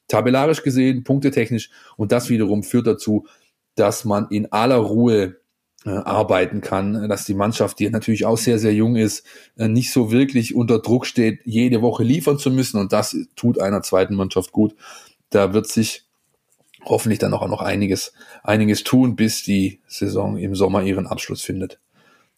tabellarisch gesehen, punktetechnisch. Und das wiederum führt dazu, dass man in aller Ruhe äh, arbeiten kann, dass die Mannschaft, die natürlich auch sehr, sehr jung ist, äh, nicht so wirklich unter Druck steht, jede Woche liefern zu müssen. Und das tut einer zweiten Mannschaft gut. Da wird sich hoffentlich dann auch noch einiges, einiges tun, bis die Saison im Sommer ihren Abschluss findet.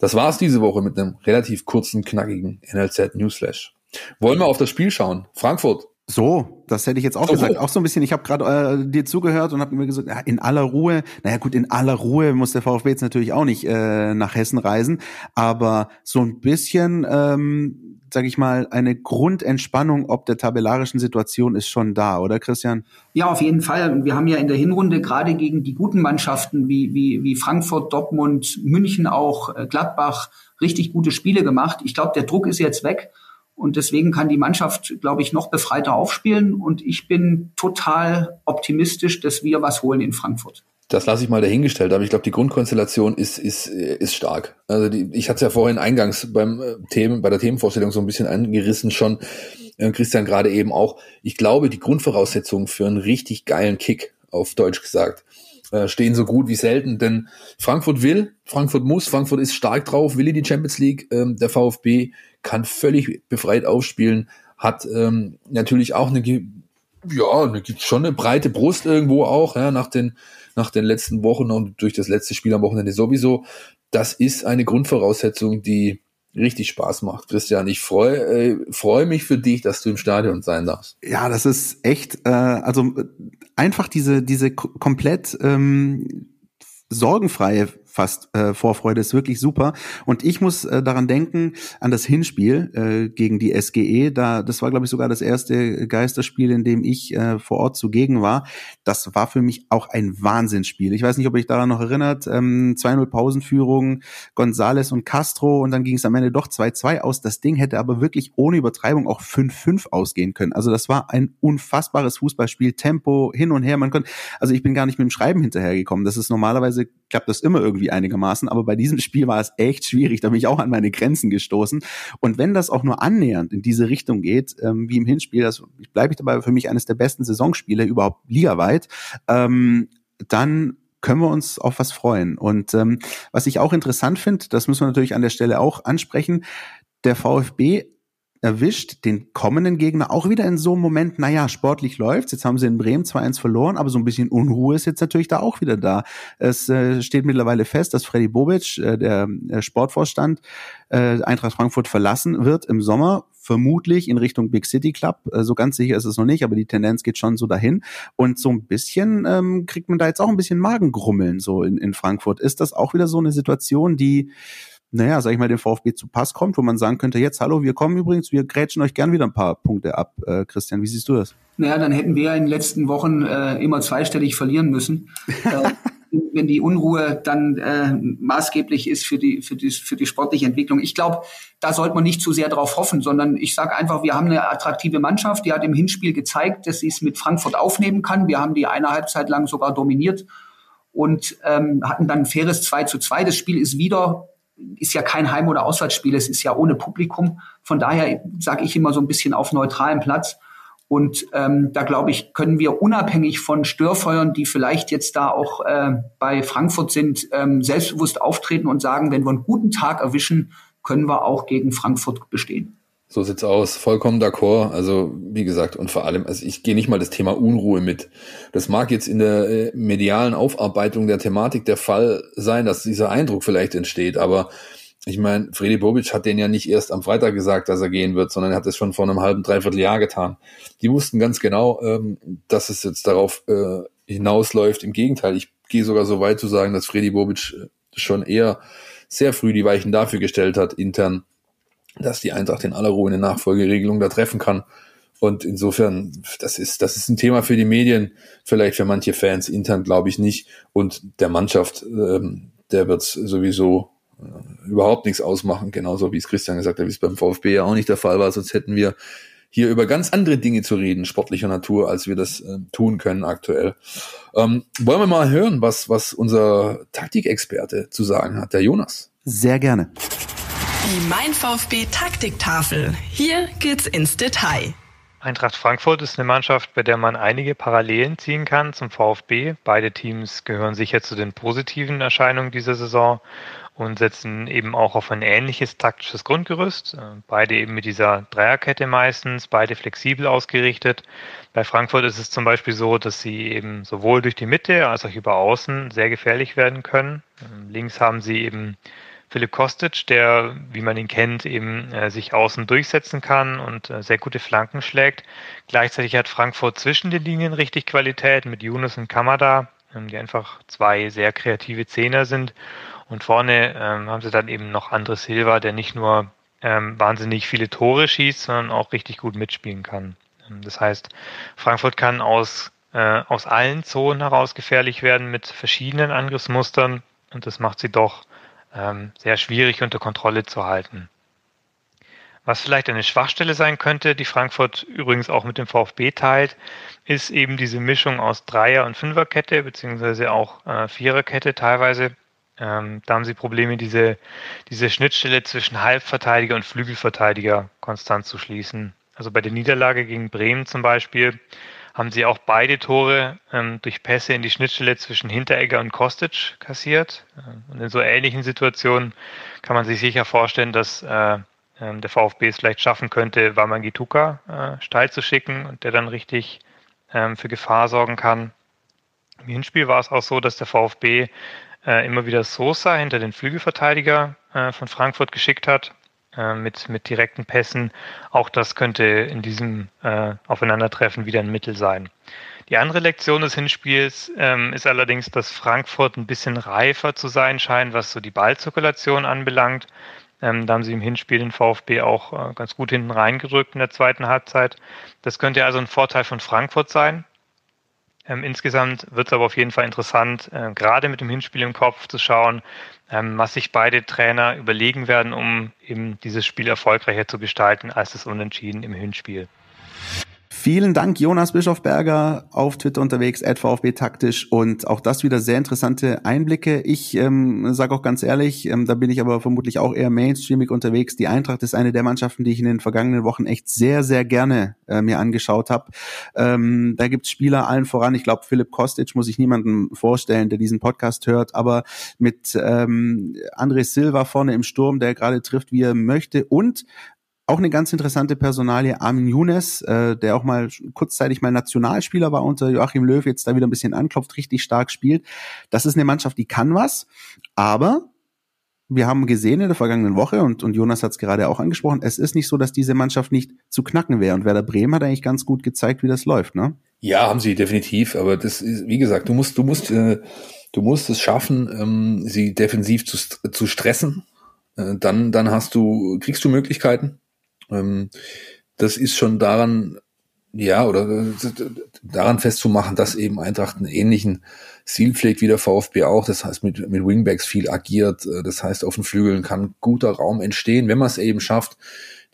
Das war's diese Woche mit einem relativ kurzen, knackigen NLZ Newsflash. Wollen wir auf das Spiel schauen? Frankfurt. So, das hätte ich jetzt auch oh, gesagt. Auch so ein bisschen, ich habe gerade äh, dir zugehört und habe mir gesagt, ja, in aller Ruhe, naja gut, in aller Ruhe muss der VfB jetzt natürlich auch nicht äh, nach Hessen reisen, aber so ein bisschen ähm, sage ich mal, eine Grundentspannung ob der tabellarischen Situation ist schon da, oder Christian? Ja, auf jeden Fall. Wir haben ja in der Hinrunde gerade gegen die guten Mannschaften wie, wie, wie Frankfurt, Dortmund, München auch, äh, Gladbach richtig gute Spiele gemacht. Ich glaube, der Druck ist jetzt weg. Und deswegen kann die Mannschaft, glaube ich, noch befreiter aufspielen. Und ich bin total optimistisch, dass wir was holen in Frankfurt das lasse ich mal dahingestellt, aber ich glaube, die Grundkonstellation ist, ist, ist stark. Also die, ich hatte es ja vorhin eingangs beim äh, Themen, bei der Themenvorstellung so ein bisschen angerissen schon, äh, Christian gerade eben auch. Ich glaube, die Grundvoraussetzungen für einen richtig geilen Kick, auf Deutsch gesagt, äh, stehen so gut wie selten, denn Frankfurt will, Frankfurt muss, Frankfurt ist stark drauf, will in die Champions League, ähm, der VfB kann völlig befreit aufspielen, hat ähm, natürlich auch eine, ja, eine, schon eine breite Brust irgendwo auch, ja, nach den nach den letzten Wochen und durch das letzte Spiel am Wochenende sowieso. Das ist eine Grundvoraussetzung, die richtig Spaß macht. Christian, ich freue äh, freu mich für dich, dass du im Stadion sein darfst. Ja, das ist echt, äh, also einfach diese, diese komplett ähm, sorgenfreie fast äh, Vorfreude ist wirklich super. Und ich muss äh, daran denken an das Hinspiel äh, gegen die SGE da das war glaube ich sogar das erste Geisterspiel in dem ich äh, vor Ort zugegen war. Das war für mich auch ein Wahnsinnsspiel. Ich weiß nicht ob ihr euch daran noch erinnert ähm, 2-0 Pausenführung Gonzales und Castro. Und dann ging es am Ende doch 2-2 aus. Das Ding hätte aber wirklich ohne Übertreibung auch 5-5 ausgehen können. Also das war ein unfassbares Fußballspiel. Tempo hin und her. Man konnte also ich bin gar nicht mit dem Schreiben hinterhergekommen. Das ist normalerweise klappt das immer irgendwie einigermaßen, aber bei diesem Spiel war es echt schwierig, da bin ich auch an meine Grenzen gestoßen. Und wenn das auch nur annähernd in diese Richtung geht, ähm, wie im Hinspiel, das bleibe ich dabei für mich eines der besten Saisonspiele überhaupt ligaweit, ähm, dann können wir uns auf was freuen. Und ähm, was ich auch interessant finde, das müssen wir natürlich an der Stelle auch ansprechen, der VfB erwischt den kommenden Gegner auch wieder in so einem Moment, naja, sportlich läuft's. Jetzt haben sie in Bremen 2-1 verloren, aber so ein bisschen Unruhe ist jetzt natürlich da auch wieder da. Es äh, steht mittlerweile fest, dass Freddy Bobic, äh, der äh, Sportvorstand, äh, Eintracht Frankfurt verlassen wird im Sommer, vermutlich in Richtung Big City Club. Äh, so ganz sicher ist es noch nicht, aber die Tendenz geht schon so dahin. Und so ein bisschen ähm, kriegt man da jetzt auch ein bisschen Magengrummeln so in, in Frankfurt. Ist das auch wieder so eine Situation, die naja, sag ich mal, dem VfB zu Pass kommt, wo man sagen könnte, jetzt, hallo, wir kommen übrigens, wir grätschen euch gern wieder ein paar Punkte ab. Äh, Christian, wie siehst du das? Naja, dann hätten wir in den letzten Wochen äh, immer zweistellig verlieren müssen. äh, wenn die Unruhe dann äh, maßgeblich ist für die, für, die, für die sportliche Entwicklung. Ich glaube, da sollte man nicht zu sehr drauf hoffen, sondern ich sage einfach, wir haben eine attraktive Mannschaft, die hat im Hinspiel gezeigt, dass sie es mit Frankfurt aufnehmen kann. Wir haben die eine Halbzeit lang sogar dominiert und ähm, hatten dann ein faires 2 zu 2. Das Spiel ist wieder ist ja kein Heim- oder Auswärtsspiel, es ist ja ohne Publikum. Von daher sage ich immer so ein bisschen auf neutralem Platz. Und ähm, da glaube ich, können wir unabhängig von Störfeuern, die vielleicht jetzt da auch äh, bei Frankfurt sind, ähm, selbstbewusst auftreten und sagen, wenn wir einen guten Tag erwischen, können wir auch gegen Frankfurt bestehen. So sieht's aus. Vollkommen d'accord. Also, wie gesagt, und vor allem, also ich gehe nicht mal das Thema Unruhe mit. Das mag jetzt in der äh, medialen Aufarbeitung der Thematik der Fall sein, dass dieser Eindruck vielleicht entsteht, aber ich meine, Freddy Bobic hat den ja nicht erst am Freitag gesagt, dass er gehen wird, sondern er hat es schon vor einem halben, dreiviertel Jahr getan. Die wussten ganz genau, ähm, dass es jetzt darauf äh, hinausläuft. Im Gegenteil, ich gehe sogar so weit zu sagen, dass Freddy Bobic äh, schon eher sehr früh die Weichen dafür gestellt hat, intern, dass die Eintracht in aller Ruhe eine Nachfolgeregelung da treffen kann. Und insofern, das ist, das ist ein Thema für die Medien, vielleicht für manche Fans, intern glaube ich nicht. Und der Mannschaft, ähm, der wird sowieso äh, überhaupt nichts ausmachen, genauso wie es Christian gesagt hat, wie es beim VfB ja auch nicht der Fall war, sonst hätten wir hier über ganz andere Dinge zu reden, sportlicher Natur, als wir das äh, tun können aktuell. Ähm, wollen wir mal hören, was, was unser Taktikexperte zu sagen hat, der Jonas? Sehr gerne. Die Mein VfB Taktiktafel. Hier geht's ins Detail. Eintracht Frankfurt ist eine Mannschaft, bei der man einige Parallelen ziehen kann zum VfB. Beide Teams gehören sicher zu den positiven Erscheinungen dieser Saison und setzen eben auch auf ein ähnliches taktisches Grundgerüst. Beide eben mit dieser Dreierkette meistens, beide flexibel ausgerichtet. Bei Frankfurt ist es zum Beispiel so, dass sie eben sowohl durch die Mitte als auch über Außen sehr gefährlich werden können. Links haben sie eben Philipp Kostic, der, wie man ihn kennt, eben äh, sich außen durchsetzen kann und äh, sehr gute Flanken schlägt. Gleichzeitig hat Frankfurt zwischen den Linien richtig Qualität mit Yunus und Kamada, ähm, die einfach zwei sehr kreative Zehner sind. Und vorne ähm, haben sie dann eben noch Andres Silva, der nicht nur ähm, wahnsinnig viele Tore schießt, sondern auch richtig gut mitspielen kann. Ähm, das heißt, Frankfurt kann aus, äh, aus allen Zonen heraus gefährlich werden mit verschiedenen Angriffsmustern und das macht sie doch ähm, sehr schwierig unter Kontrolle zu halten. Was vielleicht eine Schwachstelle sein könnte, die Frankfurt übrigens auch mit dem VfB teilt, ist eben diese Mischung aus Dreier- und Fünferkette, beziehungsweise auch äh, Viererkette teilweise. Ähm, da haben sie Probleme, diese, diese Schnittstelle zwischen Halbverteidiger und Flügelverteidiger konstant zu schließen. Also bei der Niederlage gegen Bremen zum Beispiel haben sie auch beide Tore ähm, durch Pässe in die Schnittstelle zwischen Hinteregger und Kostic kassiert. Äh, und in so ähnlichen Situationen kann man sich sicher vorstellen, dass äh, äh, der VfB es vielleicht schaffen könnte, Wamangituka äh, steil zu schicken und der dann richtig ähm, für Gefahr sorgen kann. Im Hinspiel war es auch so, dass der VfB äh, immer wieder Sosa hinter den Flügelverteidiger äh, von Frankfurt geschickt hat äh, mit, mit direkten Pässen. Auch das könnte in diesem äh, Aufeinandertreffen wieder ein Mittel sein. Die andere Lektion des Hinspiels ähm, ist allerdings, dass Frankfurt ein bisschen reifer zu sein scheint, was so die Ballzirkulation anbelangt. Ähm, da haben sie im Hinspiel den VfB auch äh, ganz gut hinten reingedrückt in der zweiten Halbzeit. Das könnte also ein Vorteil von Frankfurt sein. Ähm, insgesamt wird es aber auf jeden Fall interessant, äh, gerade mit dem Hinspiel im Kopf zu schauen, ähm, was sich beide Trainer überlegen werden, um eben dieses Spiel erfolgreicher zu gestalten als das Unentschieden im Hinspiel. Vielen Dank, Jonas Bischofberger, auf Twitter unterwegs, VfB taktisch und auch das wieder sehr interessante Einblicke. Ich ähm, sage auch ganz ehrlich, ähm, da bin ich aber vermutlich auch eher mainstreamig unterwegs. Die Eintracht ist eine der Mannschaften, die ich in den vergangenen Wochen echt sehr, sehr gerne äh, mir angeschaut habe. Ähm, da gibt's Spieler allen voran. Ich glaube, Philipp Kostic muss ich niemandem vorstellen, der diesen Podcast hört, aber mit ähm, André Silva vorne im Sturm, der gerade trifft, wie er möchte und auch eine ganz interessante Personalie, Armin Younes, äh, der auch mal kurzzeitig mal Nationalspieler war unter Joachim Löw, jetzt da wieder ein bisschen anklopft, richtig stark spielt. Das ist eine Mannschaft, die kann was, aber wir haben gesehen in der vergangenen Woche, und, und Jonas hat es gerade auch angesprochen, es ist nicht so, dass diese Mannschaft nicht zu knacken wäre. Und Werder Bremen hat eigentlich ganz gut gezeigt, wie das läuft, ne? Ja, haben sie definitiv. Aber das ist, wie gesagt, du musst, du musst, äh, du musst es schaffen, ähm, sie defensiv zu, zu stressen. Äh, dann, dann hast du, kriegst du Möglichkeiten. Ähm, das ist schon daran, ja, oder äh, daran festzumachen, dass eben Eintracht einen ähnlichen Stil pflegt wie der VfB auch. Das heißt, mit, mit Wingbacks viel agiert. Äh, das heißt, auf den Flügeln kann guter Raum entstehen, wenn man es eben schafft,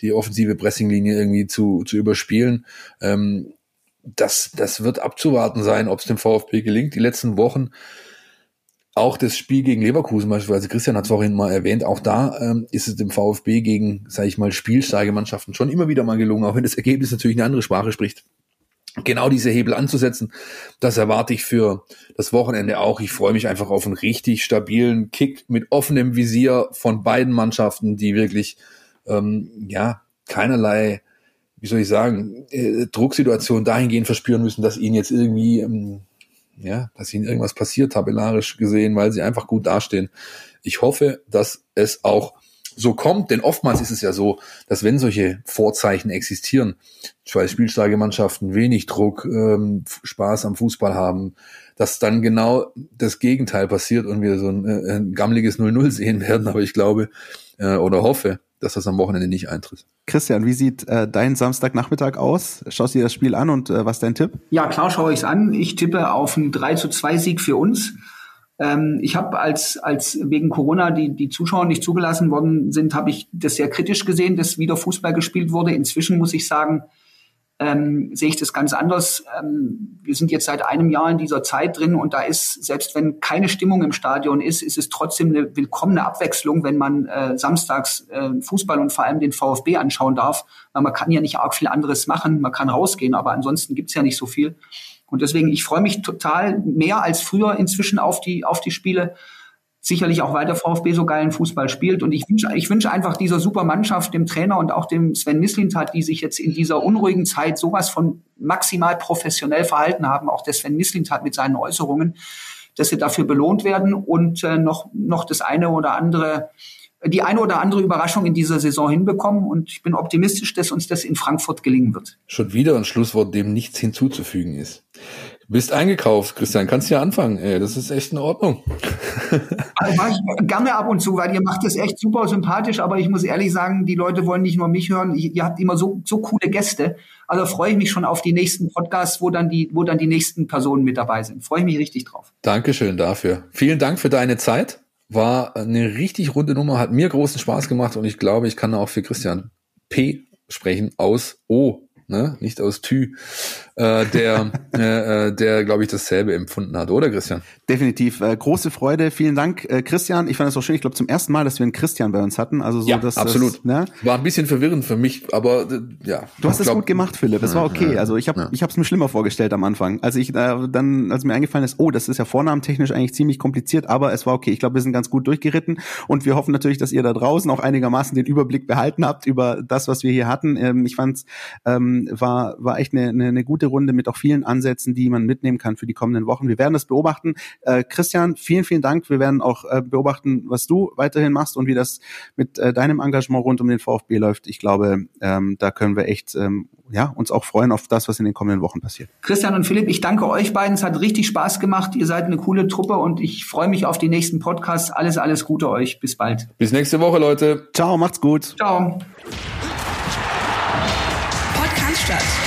die offensive Pressinglinie irgendwie zu, zu überspielen. Ähm, das, das wird abzuwarten sein, ob es dem VfB gelingt. Die letzten Wochen auch das Spiel gegen Leverkusen beispielsweise, Christian hat es vorhin mal erwähnt, auch da ähm, ist es dem VfB gegen, sage ich mal, spielstarke Mannschaften schon immer wieder mal gelungen, auch wenn das Ergebnis natürlich eine andere Sprache spricht. Genau diese Hebel anzusetzen, das erwarte ich für das Wochenende auch. Ich freue mich einfach auf einen richtig stabilen Kick mit offenem Visier von beiden Mannschaften, die wirklich ähm, ja keinerlei, wie soll ich sagen, äh, Drucksituation dahingehend verspüren müssen, dass ihnen jetzt irgendwie ähm, ja, dass ihnen irgendwas passiert, tabellarisch gesehen, weil sie einfach gut dastehen. Ich hoffe, dass es auch so kommt, denn oftmals ist es ja so, dass wenn solche Vorzeichen existieren, zwei spielstarke Mannschaften wenig Druck, ähm, Spaß am Fußball haben, dass dann genau das Gegenteil passiert und wir so ein, äh, ein gammeliges 0-0 sehen werden. Aber ich glaube äh, oder hoffe, dass das am Wochenende nicht eintritt. Christian, wie sieht äh, dein Samstagnachmittag aus? Schaust du dir das Spiel an und äh, was ist dein Tipp? Ja, klar schaue ich es an. Ich tippe auf einen 3 zu 2 Sieg für uns. Ähm, ich habe als, als wegen Corona die, die Zuschauer nicht zugelassen worden sind, habe ich das sehr kritisch gesehen, dass wieder Fußball gespielt wurde. Inzwischen muss ich sagen, ähm, sehe ich das ganz anders. Ähm, wir sind jetzt seit einem Jahr in dieser Zeit drin und da ist, selbst wenn keine Stimmung im Stadion ist, ist es trotzdem eine willkommene Abwechslung, wenn man äh, samstags äh, Fußball und vor allem den VfB anschauen darf. Weil man kann ja nicht arg viel anderes machen, man kann rausgehen, aber ansonsten gibt's ja nicht so viel. Und deswegen, ich freue mich total mehr als früher inzwischen auf die, auf die Spiele sicherlich auch weiter VfB so geilen Fußball spielt. Und ich wünsche ich wünsche einfach dieser super Mannschaft, dem Trainer und auch dem Sven Mislintat, die sich jetzt in dieser unruhigen Zeit sowas von maximal professionell verhalten haben, auch der Sven Mislintat mit seinen Äußerungen, dass sie dafür belohnt werden und äh, noch, noch das eine oder andere die eine oder andere Überraschung in dieser Saison hinbekommen und ich bin optimistisch, dass uns das in Frankfurt gelingen wird. Schon wieder ein Schlusswort, dem nichts hinzuzufügen ist. Bist eingekauft, Christian, kannst ja anfangen. Ey, das ist echt in Ordnung. Also mach ich gerne ab und zu, weil ihr macht das echt super sympathisch, aber ich muss ehrlich sagen, die Leute wollen nicht nur mich hören, ihr habt immer so, so coole Gäste. Also freue ich mich schon auf die nächsten Podcasts, wo dann die, wo dann die nächsten Personen mit dabei sind. Freue ich mich richtig drauf. Dankeschön dafür. Vielen Dank für deine Zeit. War eine richtig runde Nummer, hat mir großen Spaß gemacht und ich glaube, ich kann auch für Christian P sprechen aus O ne? nicht aus Tü, äh, der, äh, äh, der glaube ich, dasselbe empfunden hat, oder Christian? Definitiv. Äh, große Freude. Vielen Dank, äh, Christian. Ich fand es auch schön. Ich glaube, zum ersten Mal, dass wir einen Christian bei uns hatten. Also so, ja, dass, absolut. Das, ne? War ein bisschen verwirrend für mich, aber äh, ja. Du hast es gut gemacht, Philipp. Es war okay. Also ich habe ja. ich habe es mir schlimmer vorgestellt am Anfang. Als ich äh, dann, als mir eingefallen ist, oh, das ist ja vornamentechnisch eigentlich ziemlich kompliziert, aber es war okay. Ich glaube, wir sind ganz gut durchgeritten und wir hoffen natürlich, dass ihr da draußen auch einigermaßen den Überblick behalten habt über das, was wir hier hatten. Ähm, ich fand ähm, war war echt eine, eine, eine gute Runde mit auch vielen Ansätzen, die man mitnehmen kann für die kommenden Wochen. Wir werden das beobachten. Äh, Christian, vielen, vielen Dank. Wir werden auch äh, beobachten, was du weiterhin machst und wie das mit äh, deinem Engagement rund um den VfB läuft. Ich glaube, ähm, da können wir echt ähm, ja, uns auch freuen auf das, was in den kommenden Wochen passiert. Christian und Philipp, ich danke euch beiden. Es hat richtig Spaß gemacht. Ihr seid eine coole Truppe und ich freue mich auf die nächsten Podcasts. Alles, alles Gute euch. Bis bald. Bis nächste Woche, Leute. Ciao, macht's gut. Ciao. Podcast Der